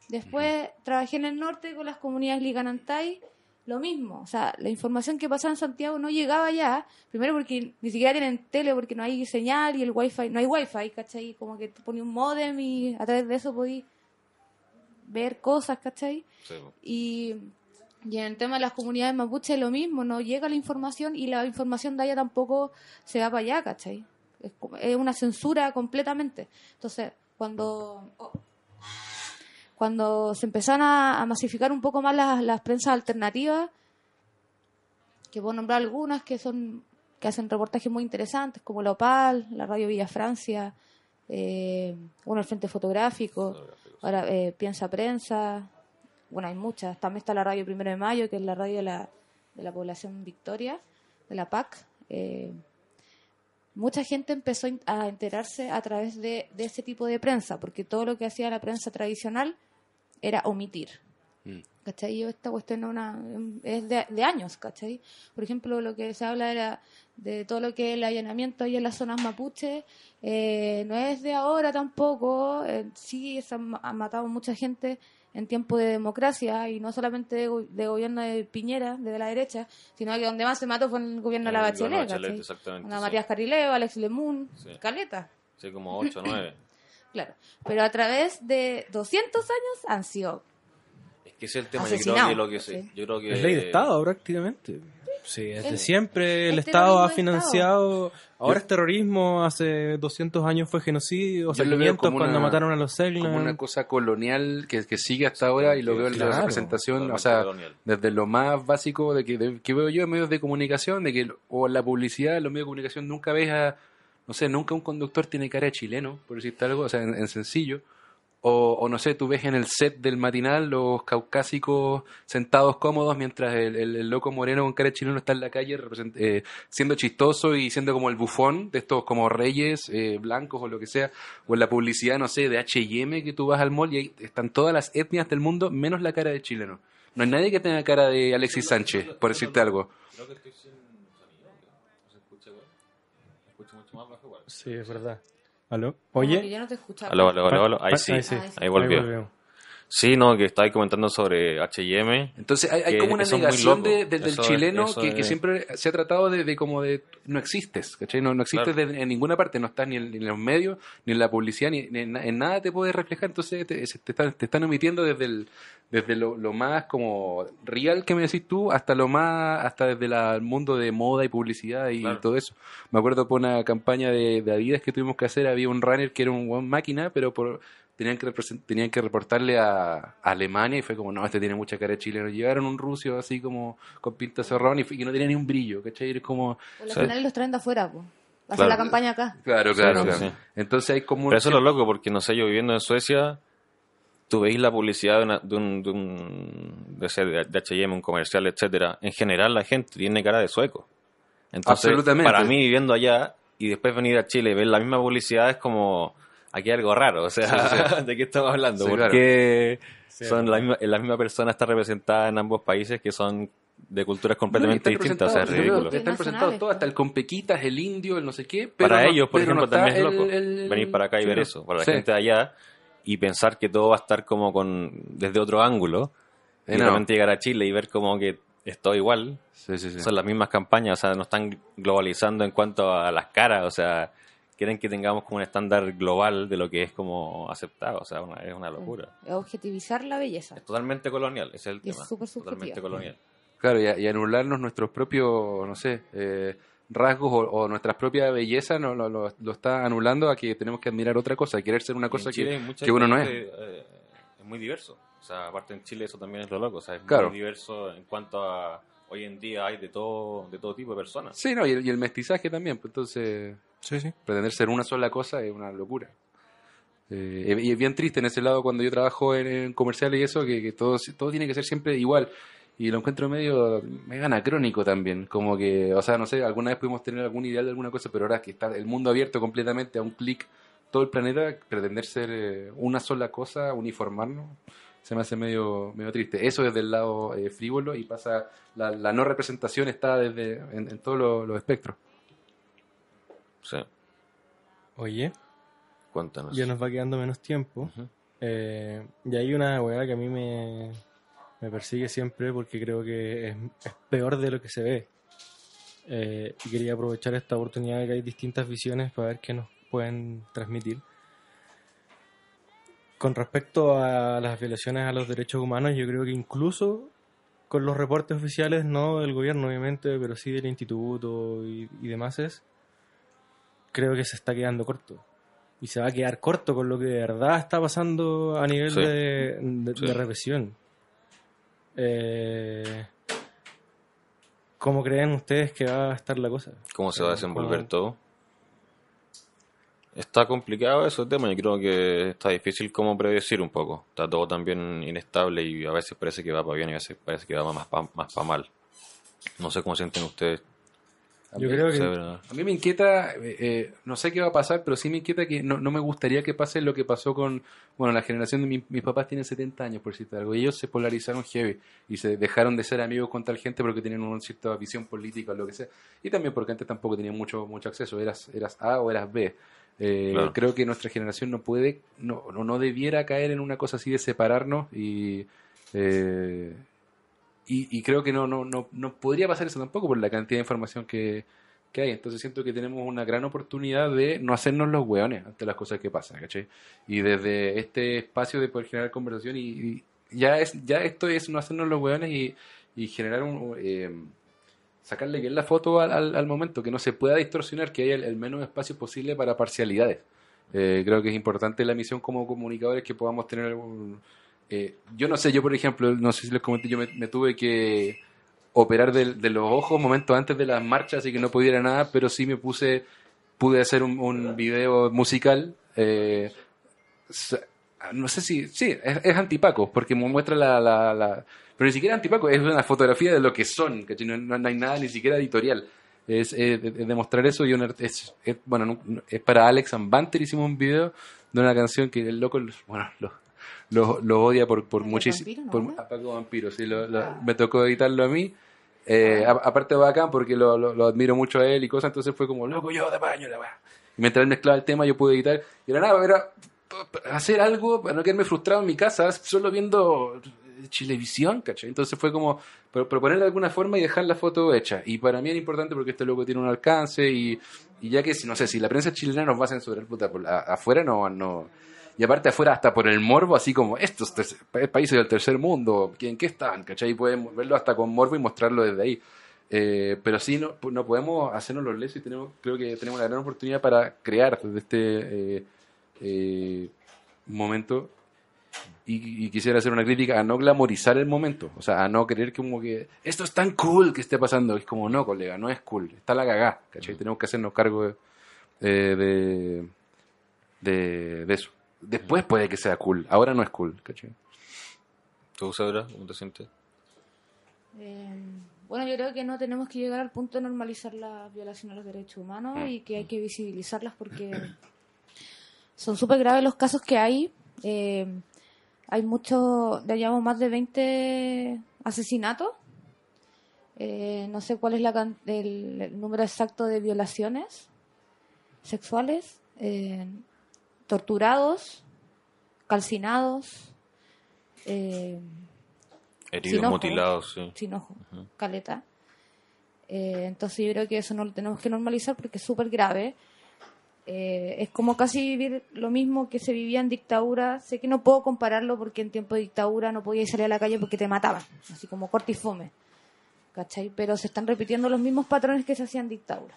Después trabajé en el norte con las comunidades Liganantay, lo mismo. O sea, la información que pasaba en Santiago no llegaba allá, primero porque ni siquiera tienen tele, porque no hay señal y el wifi, no hay wifi, ¿cachai? Como que tú ponías un modem y a través de eso podías ver cosas, ¿cachai? Sí. Y, y en el tema de las comunidades mapuche lo mismo, no llega la información y la información de allá tampoco se va para allá, ¿cachai? Es, es una censura completamente. Entonces, cuando, oh, cuando se empezaron a, a masificar un poco más las, las prensas alternativas, que puedo nombrar algunas que son que hacen reportajes muy interesantes, como la OPAL, la Radio Villa Francia, eh, bueno, el Frente Fotográfico, ahora eh, Piensa Prensa, bueno, hay muchas, también está la Radio Primero de Mayo, que es la radio de la, de la población Victoria, de la PAC. eh, mucha gente empezó a enterarse a través de, de ese tipo de prensa, porque todo lo que hacía la prensa tradicional era omitir. Mm. ¿cachai? Esta cuestión es, una, es de, de años, ¿cachai? Por ejemplo, lo que se habla era de todo lo que es el allanamiento ahí en las zonas mapuche, eh, no es de ahora tampoco, eh, sí se han matado mucha gente en tiempo de democracia y no solamente de, go- de gobierno de Piñera, de la derecha, sino que donde más se mató fue en el gobierno de la Bachelet, de Bachelet, exactamente, Una sí. Matías Carileo, Alex Lemun, Sí. Caleta. Sí, como 8 o 9. Claro, pero a través de 200 años han sido Es que ese es el tema. Yo creo Asesinado, que lo que se, sí. yo creo que Es ley de Estado prácticamente. Sí, desde siempre el el Estado ha financiado. Ahora es terrorismo, hace 200 años fue genocidio, veo saqueamientos como cuando una- mataron a los como una Selknam. cosa colonial que, que sigue hasta ahora y lo veo en la claro, representación, o sea, colonial. desde lo más básico de que, de- que veo yo en medios de comunicación, de que o en la publicidad, en los medios de comunicación nunca ves a, no sé, nunca un conductor tiene cara de chileno, por decirte algo, o sea, en, en sencillo. O, o no sé, tú ves en el set del matinal los caucásicos sentados cómodos mientras el, el- el loco moreno con cara de chileno está en la calle represent- eh, siendo chistoso y siendo como el bufón de estos como reyes eh, blancos o lo que sea. O en la publicidad, no sé, de H&M que tú vas al mall y ahí están todas las etnias del mundo menos la cara de chileno. No hay nadie que tenga cara de Alexis Sánchez, por decirte algo. Creo que estoy sin sonido. ¿No se escucha igual? ¿Se escucha mucho más bajo igual? Sí, es verdad. ¿Aló? como que Oye. yo no te escuchaba. Aló, aló, aló, aló. Ahí Pa- sí, ahí sí. ahí volvió. volvió. Sí, no, que estáis comentando sobre H&M. Entonces hay, hay Que como una es negación de- de- del Eso es- chileno eso que, que es- siempre se ha tratado de, de como de no existes, ¿cachai? No, no existes Claro. en ninguna parte, no estás ni en, ni en los medios, ni en la publicidad, ni, en, en nada te puedes reflejar, entonces te, te están, te están omitiendo desde el desde lo, lo más como real que me decís tú hasta lo más hasta desde la- el mundo de moda y publicidad y Claro. todo eso me acuerdo por una campaña de, de Adidas que tuvimos que hacer había un runner que era un buen máquina pero por tenían que tenían que reportarle a, a Alemania y fue como no este tiene mucha cara de chileno llevaron un ruso así como con pinta cerrón y, fue- y no tenía ni un brillo ¿cachai? Era como Por lo Sí. general los traen de afuera, pues. Hacen Claro. la campaña acá. claro claro, sí, claro. sí. entonces hay como un- Pero eso es lo loco, porque no sé, yo viviendo en Suecia, tú veis la publicidad de, una- de un, de, un, de, ese- de H&M, un comercial, etcétera. En general la gente tiene cara de sueco. Entonces, Absolutamente. para mí viviendo allá y después venir a Chile y ver la misma publicidad es como, aquí hay algo raro, o sea, ¿de qué estamos hablando? Sí, Porque son la misma, la misma persona está representada en ambos países que son de culturas completamente No, distintas, o sea, es ridículo. Están presentados todos, hasta el Compequitas, el indio, el no sé qué. pero para no- ellos, por pero ejemplo, también es loco el- venir para acá y sí, ver eso. Para la gente de allá y pensar que todo va a estar como con desde otro ángulo y no. realmente llegar a Chile y ver como que es todo igual. Sí, sí, sí. Son las mismas campañas, o sea, no están globalizando en cuanto a las caras, o sea, quieren que tengamos como un estándar global de lo que es como aceptado, o sea, una- es una locura. Es objetivizar la belleza. Es totalmente colonial, ese es el Y es tema. súper subjetiva. totalmente colonial. Claro, y, a- y anularnos nuestros propios, no sé, eh, rasgos o, o nuestras propias bellezas no, lo, lo- lo está anulando a que tenemos que admirar otra cosa, querer ser una cosa Chile que, que uno no es. eh, es muy diverso. O sea, aparte en Chile eso también es lo loco. O sea, es Claro. muy diverso en cuanto a... Hoy en día hay de todo, de todo tipo de personas. Sí, no, y el, y el mestizaje también, pues entonces Sí, sí. pretender ser una sola cosa es una locura. Eh, y es bien triste en ese lado cuando yo trabajo en, en comerciales y eso, que, que todo, todo tiene que ser siempre igual. Y lo encuentro medio, medio anacrónico también. Como que, o sea, no sé, alguna vez pudimos tener algún ideal de alguna cosa, pero ahora que está el mundo abierto completamente a un clic, todo el planeta, pretender ser eh, una sola cosa, uniformarnos, se me hace medio, medio triste. Eso desde el lado eh, frívolo y pasa, la, la no representación está desde en, en todos los, espectros. Sí, Oye, cuéntanos. ya nos va quedando menos tiempo. Eh, y hay una weá que a mí me, me persigue siempre porque creo que es, es peor de lo que se ve. Eh, y quería aprovechar esta oportunidad de que hay distintas visiones para ver qué nos pueden transmitir. Con respecto a las violaciones a los derechos humanos, yo creo que incluso con los reportes oficiales, no del gobierno obviamente, pero sí del instituto y, y demás, es, creo que se está quedando corto. Y se va a quedar corto con lo que de verdad está pasando a nivel Sí. de, de- Sí. de represión. Eh, ¿Cómo creen ustedes que va a estar la cosa? ¿Cómo se va a desenvolver ¿cómo- todo? Está complicado ese tema, yo creo que está difícil como predecir un poco. Está todo también inestable y a veces parece que va para bien y a veces parece que va más para más pa mal. No sé cómo sienten ustedes. Yo creo que. A mí me inquieta, eh, eh, no sé qué va a pasar, pero sí me inquieta que no, no me gustaría que pase lo que pasó con, bueno, la generación de mi- mis papás tienen 70 años, por decirte algo, y ellos se polarizaron heavy y se dejaron de ser amigos con tal gente porque tenían una cierta visión política o lo que sea, y también porque antes tampoco tenían mucho, mucho acceso, eras, eras A o eras B. Eh, Claro. Creo que nuestra generación no puede, no, no, no debiera caer en una cosa así de separarnos y... eh, y, y creo que no, no, no, no podría pasar eso tampoco por la cantidad de información que, que hay. Entonces siento que tenemos una gran oportunidad de no hacernos los hueones ante las cosas que pasan, ¿cachai? Y desde este espacio de poder generar conversación y, y ya es ya esto es no hacernos los hueones y, y generar un... eh, sacarle bien la foto al, al- momento, que no se pueda distorsionar, que haya el, el menos espacio posible para parcialidades. Eh, creo que es importante la misión como comunicadores que podamos tener un, eh, yo no sé, yo por ejemplo, no sé si les comenté, yo me, tuve que operar de, los ojos momentos antes de las marchas y que no pudiera nada, pero sí me puse, pude hacer un, video musical. eh, no sé si, sí, es, es antipaco, porque mu- muestra la- Pero ni siquiera antipaco, es una fotografía de lo que son, ¿cachai? No, no- no hay nada ni siquiera editorial. Es, eh, de- de demostrar eso y un es, es- bueno, no- no- es para Alex Ambanter, hicimos un video de una canción que el loco, bueno, lo, lo, lo odia por, por muchísimo. Vampiro, ¿no? a Paco Vampiro, sí, lo- lo- me tocó editarlo a mí. Eh, a- aparte bacán porque lo, lo, admiro mucho a él y cosas, entonces fue como, loco, yo de baño, la weá. Y mientras él mezclaba el tema yo pude editar. Y era nada, era hacer algo para no quedarme frustrado en mi casa, solo viendo Chilevisión. Entonces fue como pro- proponer de alguna forma y dejar la foto hecha. Y para mí era importante porque este loco tiene un alcance y, y ya que, si no sé, si la prensa chilena nos va a censurar, puta, por la- afuera no, no... Y aparte afuera hasta por el morbo, así como estos países del tercer mundo, ¿en qué están? ¿Cachai? Pueden verlo hasta con morbo y mostrarlo desde ahí. Eh, pero sí, no, no podemos hacernos los lesos y tenemos, creo que tenemos una gran oportunidad para crear desde este eh, eh, momento. Y, y quisiera hacer una crítica a no glamorizar el momento, o sea, a no creer que como que esto es tan cool que esté pasando. Es como, no, colega, no es cool, está la cagá, ¿cachai? Tenemos que hacernos cargo de, eh, de, de, de eso. Después puede que sea cool, ahora no es cool, ¿cachai? ¿Tú, Sabra, cómo te sientes? Eh, bueno, yo creo que no tenemos que llegar al punto de normalizar las violaciones a los derechos humanos y que hay que visibilizarlas porque son súper graves los casos que hay. Eh, hay muchos, ya llevamos más de 20 asesinatos. Eh, no sé cuál es la, el, el número exacto de violaciones sexuales, eh, torturados, calcinados. Eh, Heridos, ojo. mutilados, sí. sin ojo, caleta. Eh, entonces yo creo que eso no lo tenemos que normalizar porque es súper grave. Eh, es como casi vivir lo mismo que se vivía en dictadura. Sé que no puedo compararlo porque en tiempo de dictadura no podías salir a la calle porque te mataban, así como corte y fome. ¿Cachai? Pero se están repitiendo los mismos patrones que se hacían en dictadura.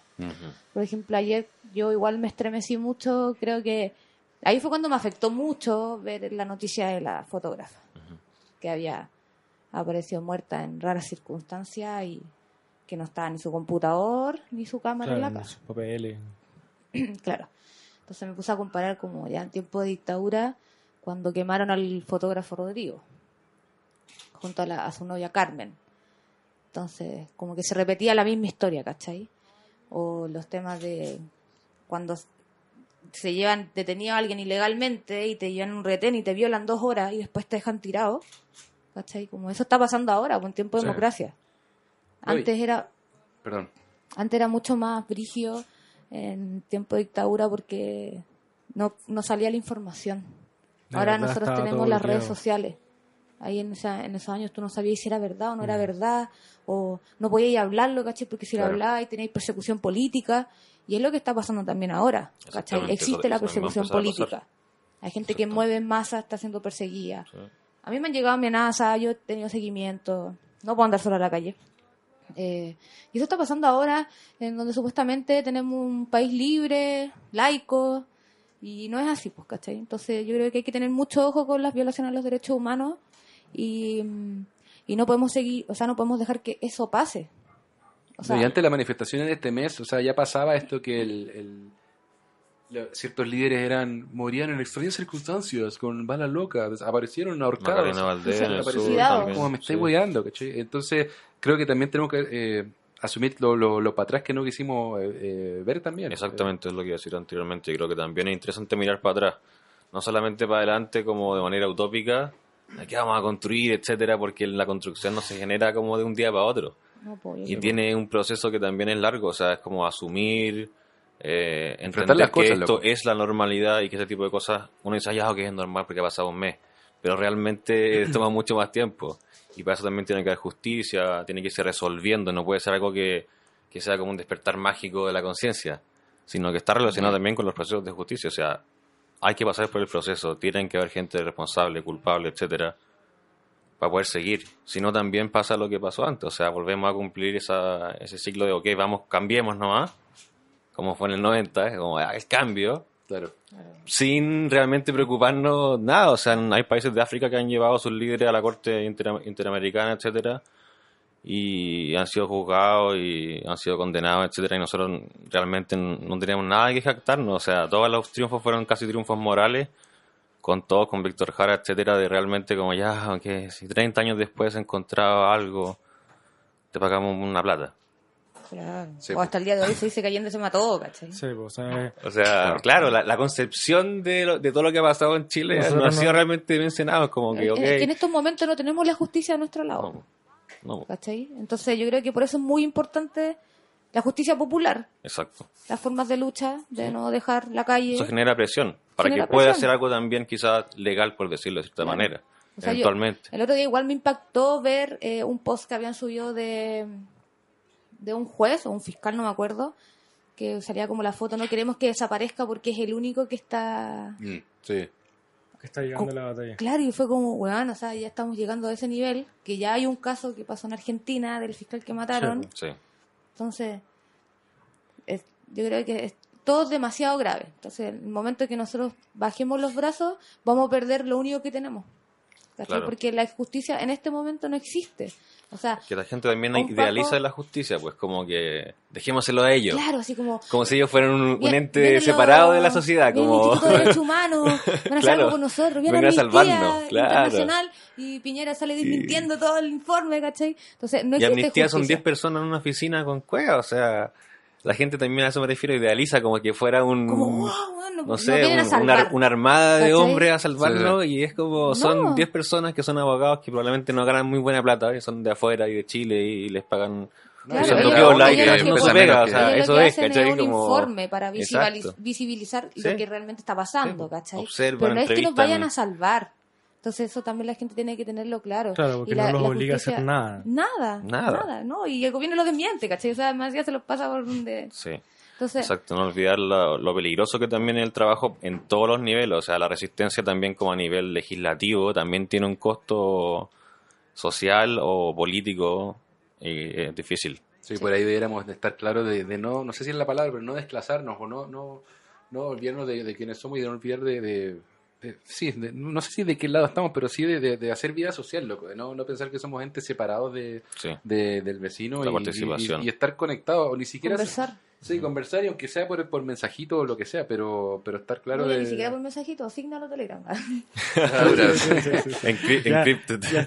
Por ejemplo, ayer yo igual me estremecí mucho, creo que ahí fue cuando me afectó mucho ver la noticia de la fotógrafa, que había aparecido muerta en raras circunstancias y que no estaba ni su computador ni su cámara en la casa. sus papeles. claro. Entonces me puse a comparar como ya en tiempo de dictadura, cuando quemaron al fotógrafo Rodrigo, junto a, la- a su novia Carmen. Entonces, como que se repetía la misma historia, ¿cachai? O los temas de cuando se llevan detenido a alguien ilegalmente y te llevan un retén y te violan dos horas y después te dejan tirado, ¿cachai? Como eso está pasando ahora, pues, en tiempo de Sí. democracia. Antes era Perdón. antes era mucho más brígido en tiempo de dictadura porque no, no salía la información. De Ahora verdad nosotros tenemos las redes sociales. Ahí en, esa- en esos años tú no sabías si era verdad o no era Mm. verdad, o no podíais hablarlo, ¿cachai? Porque si lo Claro. hablabais tenéis persecución política, y es lo que está pasando también ahora, ¿cachai? Existe la persecución política. Hay gente que mueve en masa, está siendo perseguida. Sí. A mí me han llegado amenazas, yo he tenido seguimiento, no puedo andar sola a la calle. Eh, y eso está pasando ahora, en donde supuestamente tenemos un país libre, laico, y no es así, pues, ¿cachai? Entonces yo creo que hay que tener mucho ojo con las violaciones a los derechos humanos y, y no podemos seguir, o sea, no podemos dejar que eso pase. O sea, las manifestaciones de este mes, o sea, ya pasaba esto que el, ciertos líderes eran morían en extrañas circunstancias, con balas locas, aparecieron ahorcados. Valdés como me estáis sí. Entonces, creo que también tenemos que eh, asumir lo, lo, lo para atrás que no quisimos eh, eh, ver también. Exactamente, es lo que iba a decir anteriormente. Yo creo que también es interesante mirar para atrás. No solamente para adelante como de manera utópica, de qué vamos a construir, etcétera, porque la construcción no se genera como de un día para otro. No, yo Y tiene un proceso que también es largo, o sea, es como asumir, eh, Enfrentar las que esto loco. es la normalidad y que ese tipo de cosas, uno dice, "Ah, ya, ok, es normal porque ha pasado un mes, pero realmente toma mucho más tiempo. Y para eso también tiene que haber justicia, tiene que irse resolviendo, no puede ser algo que, que sea como un despertar mágico de la conciencia, sino que está relacionado también con los procesos de justicia, o sea, hay que pasar por el proceso, tienen que haber gente responsable, culpable, etcétera, para poder seguir. Si no, también pasa lo que pasó antes. O sea, volvemos a cumplir esa, ese ciclo de, ok, vamos, cambiemos nomás, como fue en el 90, es como ah, el cambio, Claro. sin realmente preocuparnos nada. O sea, hay países de África que han llevado a sus líderes a la Corte Intera- Interamericana, etcétera, y han sido juzgados y han sido condenados, etcétera, y nosotros realmente no teníamos nada que jactarnos. O sea, todos los triunfos fueron casi triunfos morales, con todos, con Víctor Jara, etcétera, de realmente como ya, aunque si 30 años después encontraba algo, te pagamos una plata. Claro. Sí, o po. hasta el día de hoy se dice que Allende se mató, ¿cachai? Sí, pues, o sea, O sea, claro, la, la concepción de, lo- de todo lo que ha pasado en Chile Nosotros no ha no- sido realmente mencionado. Es como que, es en estos momentos no tenemos la justicia a nuestro lado, No, no, ¿cachai? Entonces yo creo que por eso es muy importante la justicia popular, exacto. las formas de lucha, de no dejar la calle. Eso genera presión. Para Genera que pueda presión. hacer algo también quizás legal, por decirlo de cierta Claro. manera. O sea, yo- eventualmente. el otro día igual me impactó ver eh, un post que habían subido de, de un juez o un fiscal, no me acuerdo, que salía como la foto, no queremos que desaparezca porque es el único que está... Mm, sí. que está llegando la batalla. Claro, y fue como, bueno, o sea, ya estamos llegando a ese nivel, que ya hay un caso que pasó en Argentina del fiscal que mataron. Sí, Sí. Entonces, es- yo creo que es todo demasiado grave. Entonces, en el momento que nosotros bajemos los brazos, vamos a perder lo único que tenemos. Claro. Porque la justicia en este momento no existe. O sea, Que la gente también idealiza Paco- la justicia, pues como que dejémoselo a ellos. claro, así como... Como si ellos fueran un, un ente vienen separado de la sociedad. Como... el de Derechos Humanos, van a Claro. con nosotros, viene Vengan a salvarnos, claro. Internacional y Piñera sale desmintiendo todo el informe, ¿cachai? Entonces, no y amnistía son justicia. 10 personas en una oficina con cueva, o sea, la gente también a eso me refiero, idealiza como que fuera un, Como, wow, bueno, no sé, un- una, una armada de hombres a salvarlo y es como, No. son 10 personas que son abogados que probablemente no ganan muy buena plata, que son de afuera y de Chile y les pagan Claro, eso es, ¿cachai? un Como... informe para visivali- Exacto. visibilizar Sí. lo que realmente está pasando, Sí, ¿cachai? observan, Pero no es que nos vayan a salvar. Entonces eso también la gente tiene que tenerlo claro. Claro, porque Y la- no los la obliga a justicia- hacer nada. Nada, Nada. nada, ¿no? Y el gobierno lo desmiente, ¿cachai? O sea, además ya se los pasa por donde... Sí. Entonces, Exacto, no olvidar lo, lo peligroso que también es el trabajo en todos los niveles, o sea, la resistencia también como a nivel legislativo también tiene un costo social o político y es difícil. Sí, por ahí deberíamos de estar claros de, de no, no sé si es la palabra, pero no desclasarnos o no, no, no olvidarnos de, de quiénes somos y de no olvidar de, de- de- sí, de- no sé si de qué lado estamos, pero sí de, de- de hacer vida social, loco, de no, no pensar que somos gente separados de, Sí. de- del vecino La y, participación. y- y estar conectados, o ni siquiera... conversar. Sí, conversar y aunque sea por, por mensajito o lo que sea, pero, pero estar claro de... ni siquiera por mensajito, asignalo Telegram.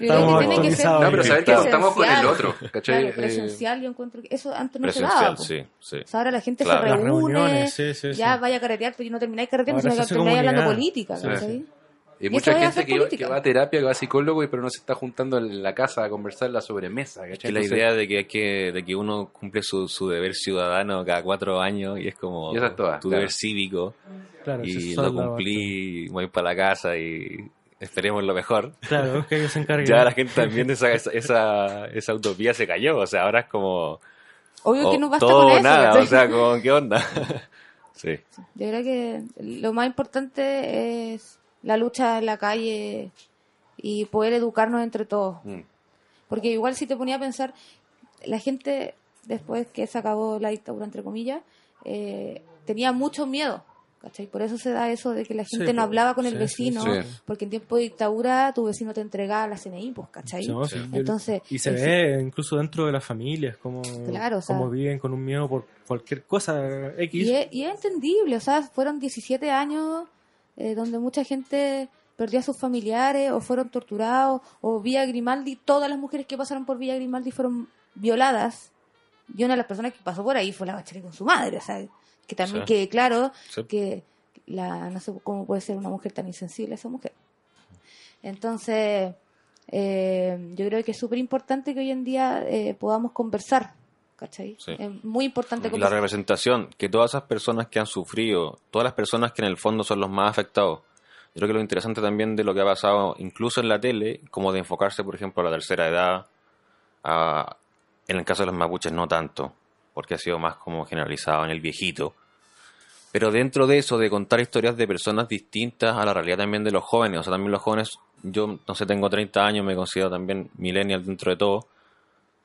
Yo. No, pero saber que contamos con el Presencial. otro, ¿cachai? Claro, Eh, presencial, yo encuentro que eso antes no se Presencial, daba. sí, sí. O sea, ahora la gente Claro. se Las reúne, reuniones, sí, sí, ya sí. vaya a carretear, pero no termináis carreteando, sino que termináis hablando política, Sí. ¿cachai? Y Y mucha es gente que, va- política. que va a terapia, que va a psicólogo, y pero no se está juntando en la casa a conversar en la sobremesa. ¿cachai? Que la Entonces, idea de que, hay que, de que uno cumple su, su deber ciudadano cada cuatro años y es como Y esa es toda, tu claro. deber cívico Claro, y lo es la- cumplí, voy para la casa y esperemos lo mejor. Claro, es que ellos se encargan. Ya la gente también esa, esa, esa, esa utopía se cayó, o sea, ahora es como Obvio que no basta todo con eso. nada, ¿cachai? o sea, como, ¿qué onda? sí, Yo creo que lo más importante es la lucha en la calle y poder educarnos entre todos. Mm. Porque igual si te ponía a pensar, la gente, después que se acabó la dictadura, entre comillas, eh, tenía mucho miedo. ¿cachai? Por eso se da eso de que la gente Sí, no hablaba con el vecino, sí, sí. porque en tiempo de dictadura tu vecino te entregaba la CNI, pues, ¿cachai? No, sí, y- Entonces, y se ve incluso dentro de las familias como, Claro, o sea- como viven con un miedo por cualquier cosa X. Y es, y es entendible, o sea, fueron 17 años eh, donde mucha gente perdió a sus familiares o fueron torturados, o Villa Grimaldi, todas las mujeres que pasaron por Villa Grimaldi fueron violadas, Y una de las personas que pasó por ahí fue la Bachelet con su madre, o sea, que también Sí. quede claro Sí. que la no sé cómo puede ser una mujer tan insensible esa mujer. Entonces, eh, yo creo que es súper importante que hoy en día eh, podamos conversar, ¿cachai? Sí. Es muy importante La representación, que todas esas personas que han sufrido, todas las personas que en el fondo son los más afectados. Yo creo que lo interesante también de lo que ha pasado, incluso en la tele, como de enfocarse, por ejemplo, a la tercera edad, a- en el caso de los mapuches no tanto, porque ha sido más como generalizado en el viejito. Pero dentro de eso, de contar historias de personas distintas a la realidad también de los jóvenes, o sea, también los jóvenes, yo no sé, tengo 30 años, me considero también millennial dentro de todo,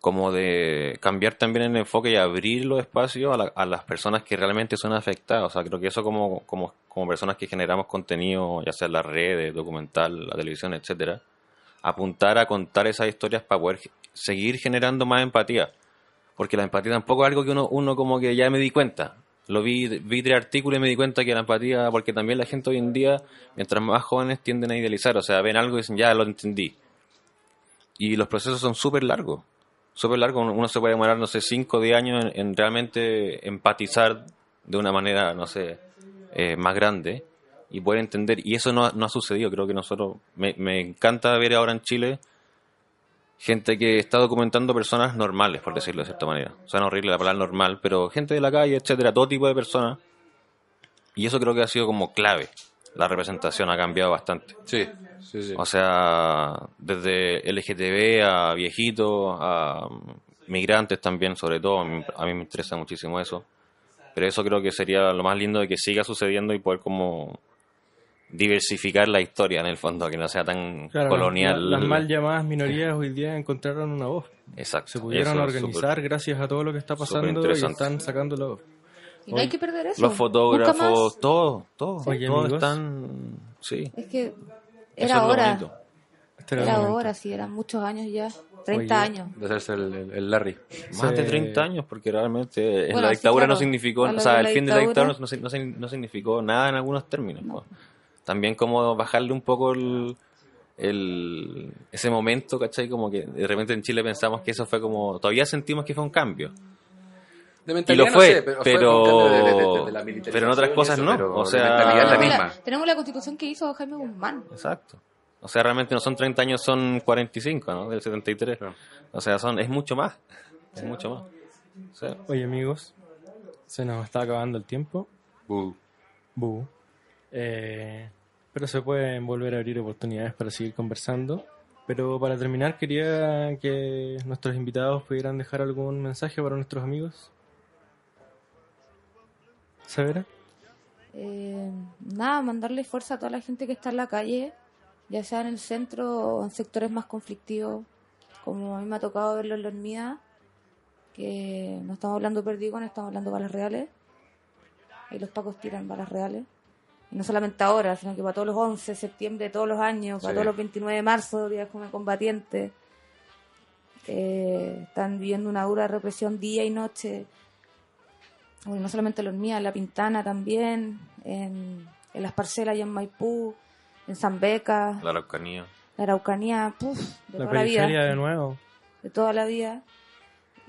como de cambiar también el enfoque y abrir los espacios a, la- a las personas que realmente son afectadas. O sea, creo que eso como, como, como personas que generamos contenido, ya sea en las redes, documental, la televisión, etcétera, apuntar a contar esas historias para poder seguir generando más empatía. Porque la empatía tampoco es algo que uno, uno como que ya me di cuenta. Lo vi, vi tres artículos y me di cuenta que la empatía, porque también la gente hoy en día, mientras más jóvenes, tienden a idealizar. O sea, ven algo y dicen, ya lo entendí. Y los procesos son súper largos. Súper largos. Uno, se puede demorar, no sé, 5 o 10 años en, en realmente empatizar de una manera, no sé, eh, más grande y poder entender. Y eso no, ha- no sucedido. Creo que nosotros, me, me encanta ver ahora en Chile gente que está documentando personas normales, por decirlo de cierta manera. Suena horrible la palabra normal, pero gente de la calle, etcétera, todo tipo de personas. Y eso creo que ha sido como clave. La representación ha cambiado bastante. Sí, sí, sí. O sea, desde LGTB a viejitos, a migrantes también, sobre todo, a mí, me interesa muchísimo eso. Pero eso creo que sería lo más lindo de que siga sucediendo y poder como diversificar la historia en el fondo, que no sea tan Claro, colonial. la- las mal llamadas minorías hoy día encontraron una voz. Exacto. Se pudieron organizar gracias a todo lo que está pasando y están sacando la voz. Y no hay que perder eso. Los fotógrafos, todo, todo, Oye, todos amigos. están... Sí, Es que era es lo hora. bonito. Este era el Era momento. hora, sí, eran muchos años ya. 30 Oye. años. De hacerse el, el- el Larry. Más de Se- 30 años, porque realmente en Bueno, la sí, dictadura no significó, o sea, el fin de la dictadura. no, no no significó nada en algunos términos. pues. También como bajarle un poco el, el- ese momento, ¿cachai? Como que de repente en Chile pensamos que eso fue como, todavía sentimos que fue un cambio. De Y lo no fue, sé, pero, fue un cambio de- de- de- de la militarización pero en otras cosas eso, no. O sea, mentalidad es la Tenemos misma. la, tenemos la constitución que hizo Jaime Guzmán. Exacto. O sea, realmente no son 30 años, son 45, ¿no? Del 73. Claro. O sea, son, es mucho más. Es mucho más. O sea, Oye, amigos, se nos está acabando el tiempo. Uh, Bu. Eh, pero se pueden volver a abrir oportunidades para seguir conversando. Pero para terminar, quería que nuestros invitados pudieran dejar algún mensaje para nuestros amigos. ¿Sabera? Eh, nada, mandarle fuerza a toda la gente que está en la calle, ya sea en el centro o en sectores más conflictivos, como a mí me ha tocado verlo en la Hormida, que no estamos hablando de perdigones, estamos hablando de balas reales. Ahí los pacos tiran balas reales. Y no solamente ahora, sino que para todos los 11 de septiembre todos los años, para Sí. todos los 29 de marzo, días como combatientes. Eh, están viviendo una dura represión día y noche. Bueno, no solamente en la Hormida, en La Pintana también, en, en las parcelas y en Maipú, en San Beca, la Araucanía. la Araucanía, puf, de La toda la vida de nuevo. de toda la vida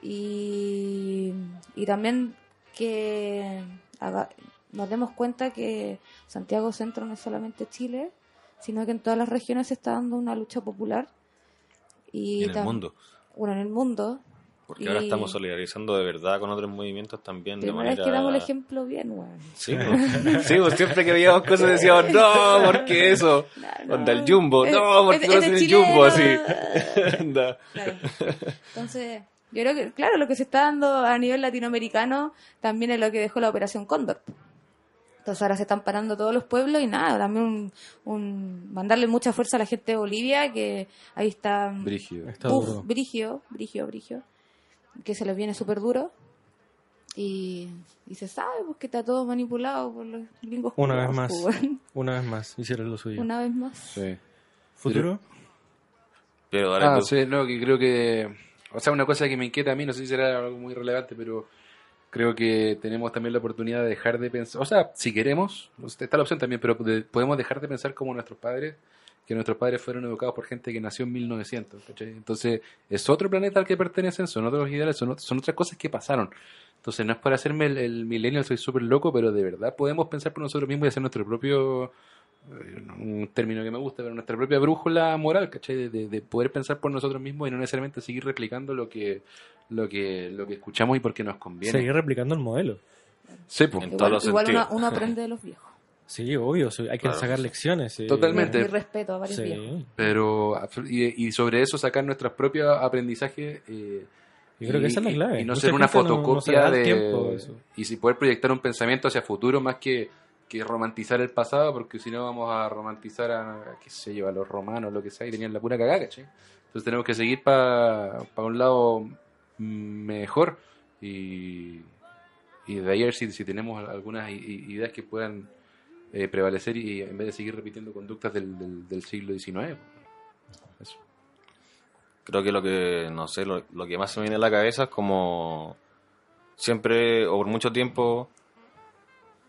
y, y también que haga- nos demos cuenta que Santiago Centro no es solamente Chile, sino que en todas las regiones se está dando una lucha popular y Y en el mundo. bueno, en el mundo. Porque ahora Y- estamos solidarizando de verdad con otros movimientos también de Primera vez manera... que damos el ejemplo bien, weón. Sí, pues. Sí, pues, siempre que veíamos cosas decíamos, no, ¿por qué eso? No, Onda el Jumbo, Es- no, ¿por qué es- no es el. Jumbo así? Onda. Claro. Entonces, yo creo que, claro, lo que se está dando a nivel latinoamericano también es lo que dejó la Operación Cóndor. Entonces ahora se están parando todos los pueblos y nada, también un, un- mandarle mucha fuerza a la gente de Bolivia, que ahí está Brígido. Está uf, duro. brigio, brigio, brigio, que se les viene súper duro. Y, y se sabe pues, que está todo manipulado por los gringos. Una vez más. pues. Una vez más, hicieron lo suyo. Una vez más. Sí. ¿Futuro? Pero dale Ah, sí, no, que creo que. O sea, una cosa que me inquieta a mí, no sé si será algo muy relevante, pero creo que tenemos también la oportunidad de dejar de pensar. O sea, si queremos, está la opción también, pero de- podemos dejar de pensar como nuestros padres, que nuestros padres fueron educados por gente que nació en 1900. ¿cachai? Entonces, es otro planeta al que pertenecen, son otros ideales, son, son otras cosas que pasaron. Entonces, no es para hacerme el, el millennial, soy súper loco, pero de verdad podemos pensar por nosotros mismos y hacer nuestro propio, eh, un término que me gusta, pero nuestra propia brújula moral, ¿cachai? De, de- de poder pensar por nosotros mismos y no necesariamente seguir replicando lo que, lo que, lo que escuchamos y porque nos conviene. Seguir replicando el modelo. Sí, pues. En Igual, todos los igual uno, sentidos. uno aprende de los viejos. Sí, obvio, hay que Claro, sacar lecciones. sí. Totalmente. Mi respeto a varios Sí. viejos. Pero, y, y sobre eso sacar nuestros propios aprendizajes. eh, Yo creo que esa es la clave. Y no Mucha ser una no- no fotocopia de. tiempo y si poder proyectar un pensamiento hacia futuro más que, que romantizar el pasado, porque si no vamos a romantizar a, qué sé yo, a los romanos, lo que sea, y tenían la pura cagada. Entonces tenemos que seguir para un lado mm, mejor y, y de ahí a ver si, si tenemos algunas ideas que puedan eh, prevalecer y en vez de seguir repitiendo conductas del, del, siglo XIX. Creo que lo que, no sé, lo, lo que más se me viene a la cabeza es como siempre o por mucho tiempo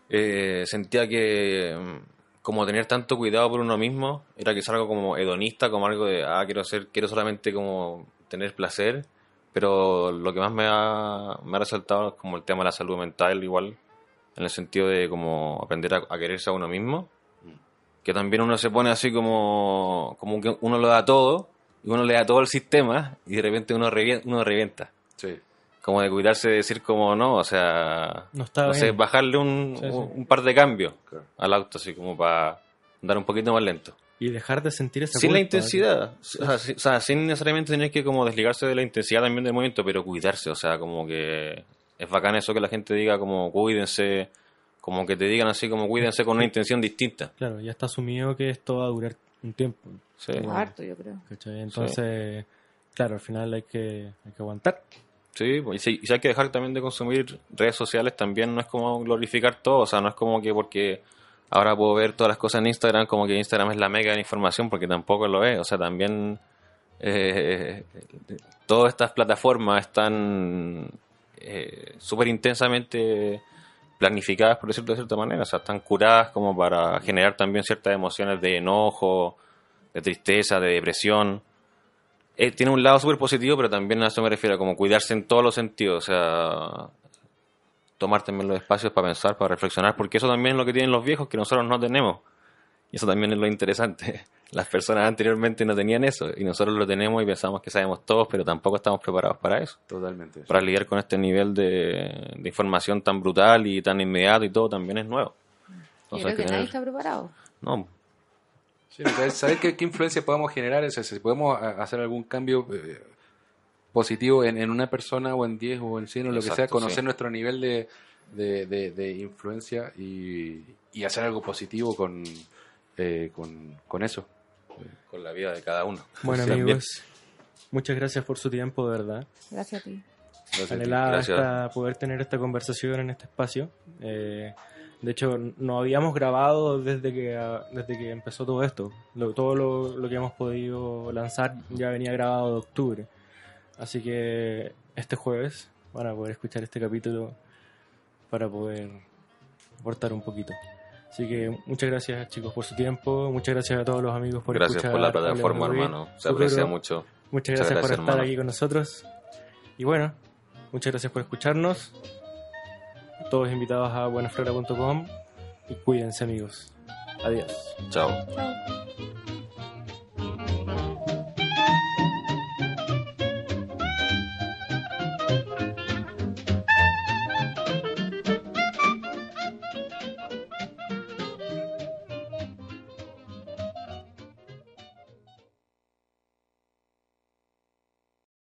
eh, sentía que mm, como tener tanto cuidado por uno mismo era que es algo como hedonista, como algo de, ah, quiero hacer, quiero solamente como tener placer, pero lo que más me ha, me ha resaltado es como el tema de la salud mental igual, en el sentido de como aprender a, a quererse a uno mismo, que también uno se pone así como, como que uno lo da todo, y uno le da todo al sistema, y de repente uno revienta. Uno revienta. Sí. Como de cuidarse de decir como no, o sea, No está no sé, bien. bajarle un, Sí, sí. un- par de cambios Claro. al auto, así como para andar un poquito más lento. Y dejar de sentir esa Sin la culpa, intensidad, o sea, o sea, sin necesariamente tener que como desligarse de la intensidad también del movimiento, pero cuidarse, o sea, como que es bacán eso que la gente diga como cuídense, como que te digan así como cuídense con una intención distinta. Claro, ya está asumido que esto va a durar un tiempo. Sí. Bueno. Harto, yo creo. ¿cachai? Entonces, claro, al final hay que, hay que aguantar. Sí, pues, y si, y si hay que dejar también de consumir redes sociales, también no es como glorificar todo, o sea, no es como que porque ahora puedo ver todas las cosas en Instagram, como que Instagram es la mega de la información, porque tampoco lo es, o sea, también eh, todas estas plataformas están eh, súper intensamente planificadas, por decirlo de cierta manera, o sea, están curadas como para generar también ciertas emociones de enojo, de tristeza, de depresión eh, tiene un lado súper positivo, pero también a eso me refiero, como cuidarse en todos los sentidos, o sea, tomar también los espacios para pensar, para reflexionar, porque eso también es lo que tienen los viejos que nosotros no tenemos. Y eso también es lo interesante. Las personas anteriormente no tenían eso, y nosotros lo tenemos y pensamos que sabemos todos, pero tampoco estamos preparados para eso, Totalmente. para lidiar con este nivel de, de información tan brutal y tan inmediato y todo también es nuevo. Yo Entonces, creo que que nadie está preparado. no, Sí, entonces, saber qué, qué influencia podemos generar, es si podemos a- hacer algún cambio eh, positivo en, en una persona o en 10 o en 100 o lo que sea, conocer sí. nuestro nivel de, de, de- de influencia y, y hacer algo positivo con, eh, con, con eso. Con la vida de cada uno. Bueno, También. amigos, muchas gracias por su tiempo, de verdad. Gracias a ti. Gracias a ti. Anhelaba Gracias. esta- poder tener esta conversación en este espacio. Eh, de hecho, no habíamos grabado desde que, ah, desde que empezó todo esto. Lo- todo lo, lo que hemos podido lanzar ya venía grabado de octubre. Así que este jueves van a poder escuchar este capítulo para poder aportar un poquito. Así que muchas gracias chicos por su tiempo, muchas gracias a todos los amigos por Gracias escuchar. por la plataforma, hermano. Se aprecia mucho. Muchas Muchas gracias, por gracias, estar hermano. aquí con nosotros. Y bueno, muchas gracias por escucharnos. Todos invitados a buenaflora.com y cuídense amigos. Adiós. Chao. Chao.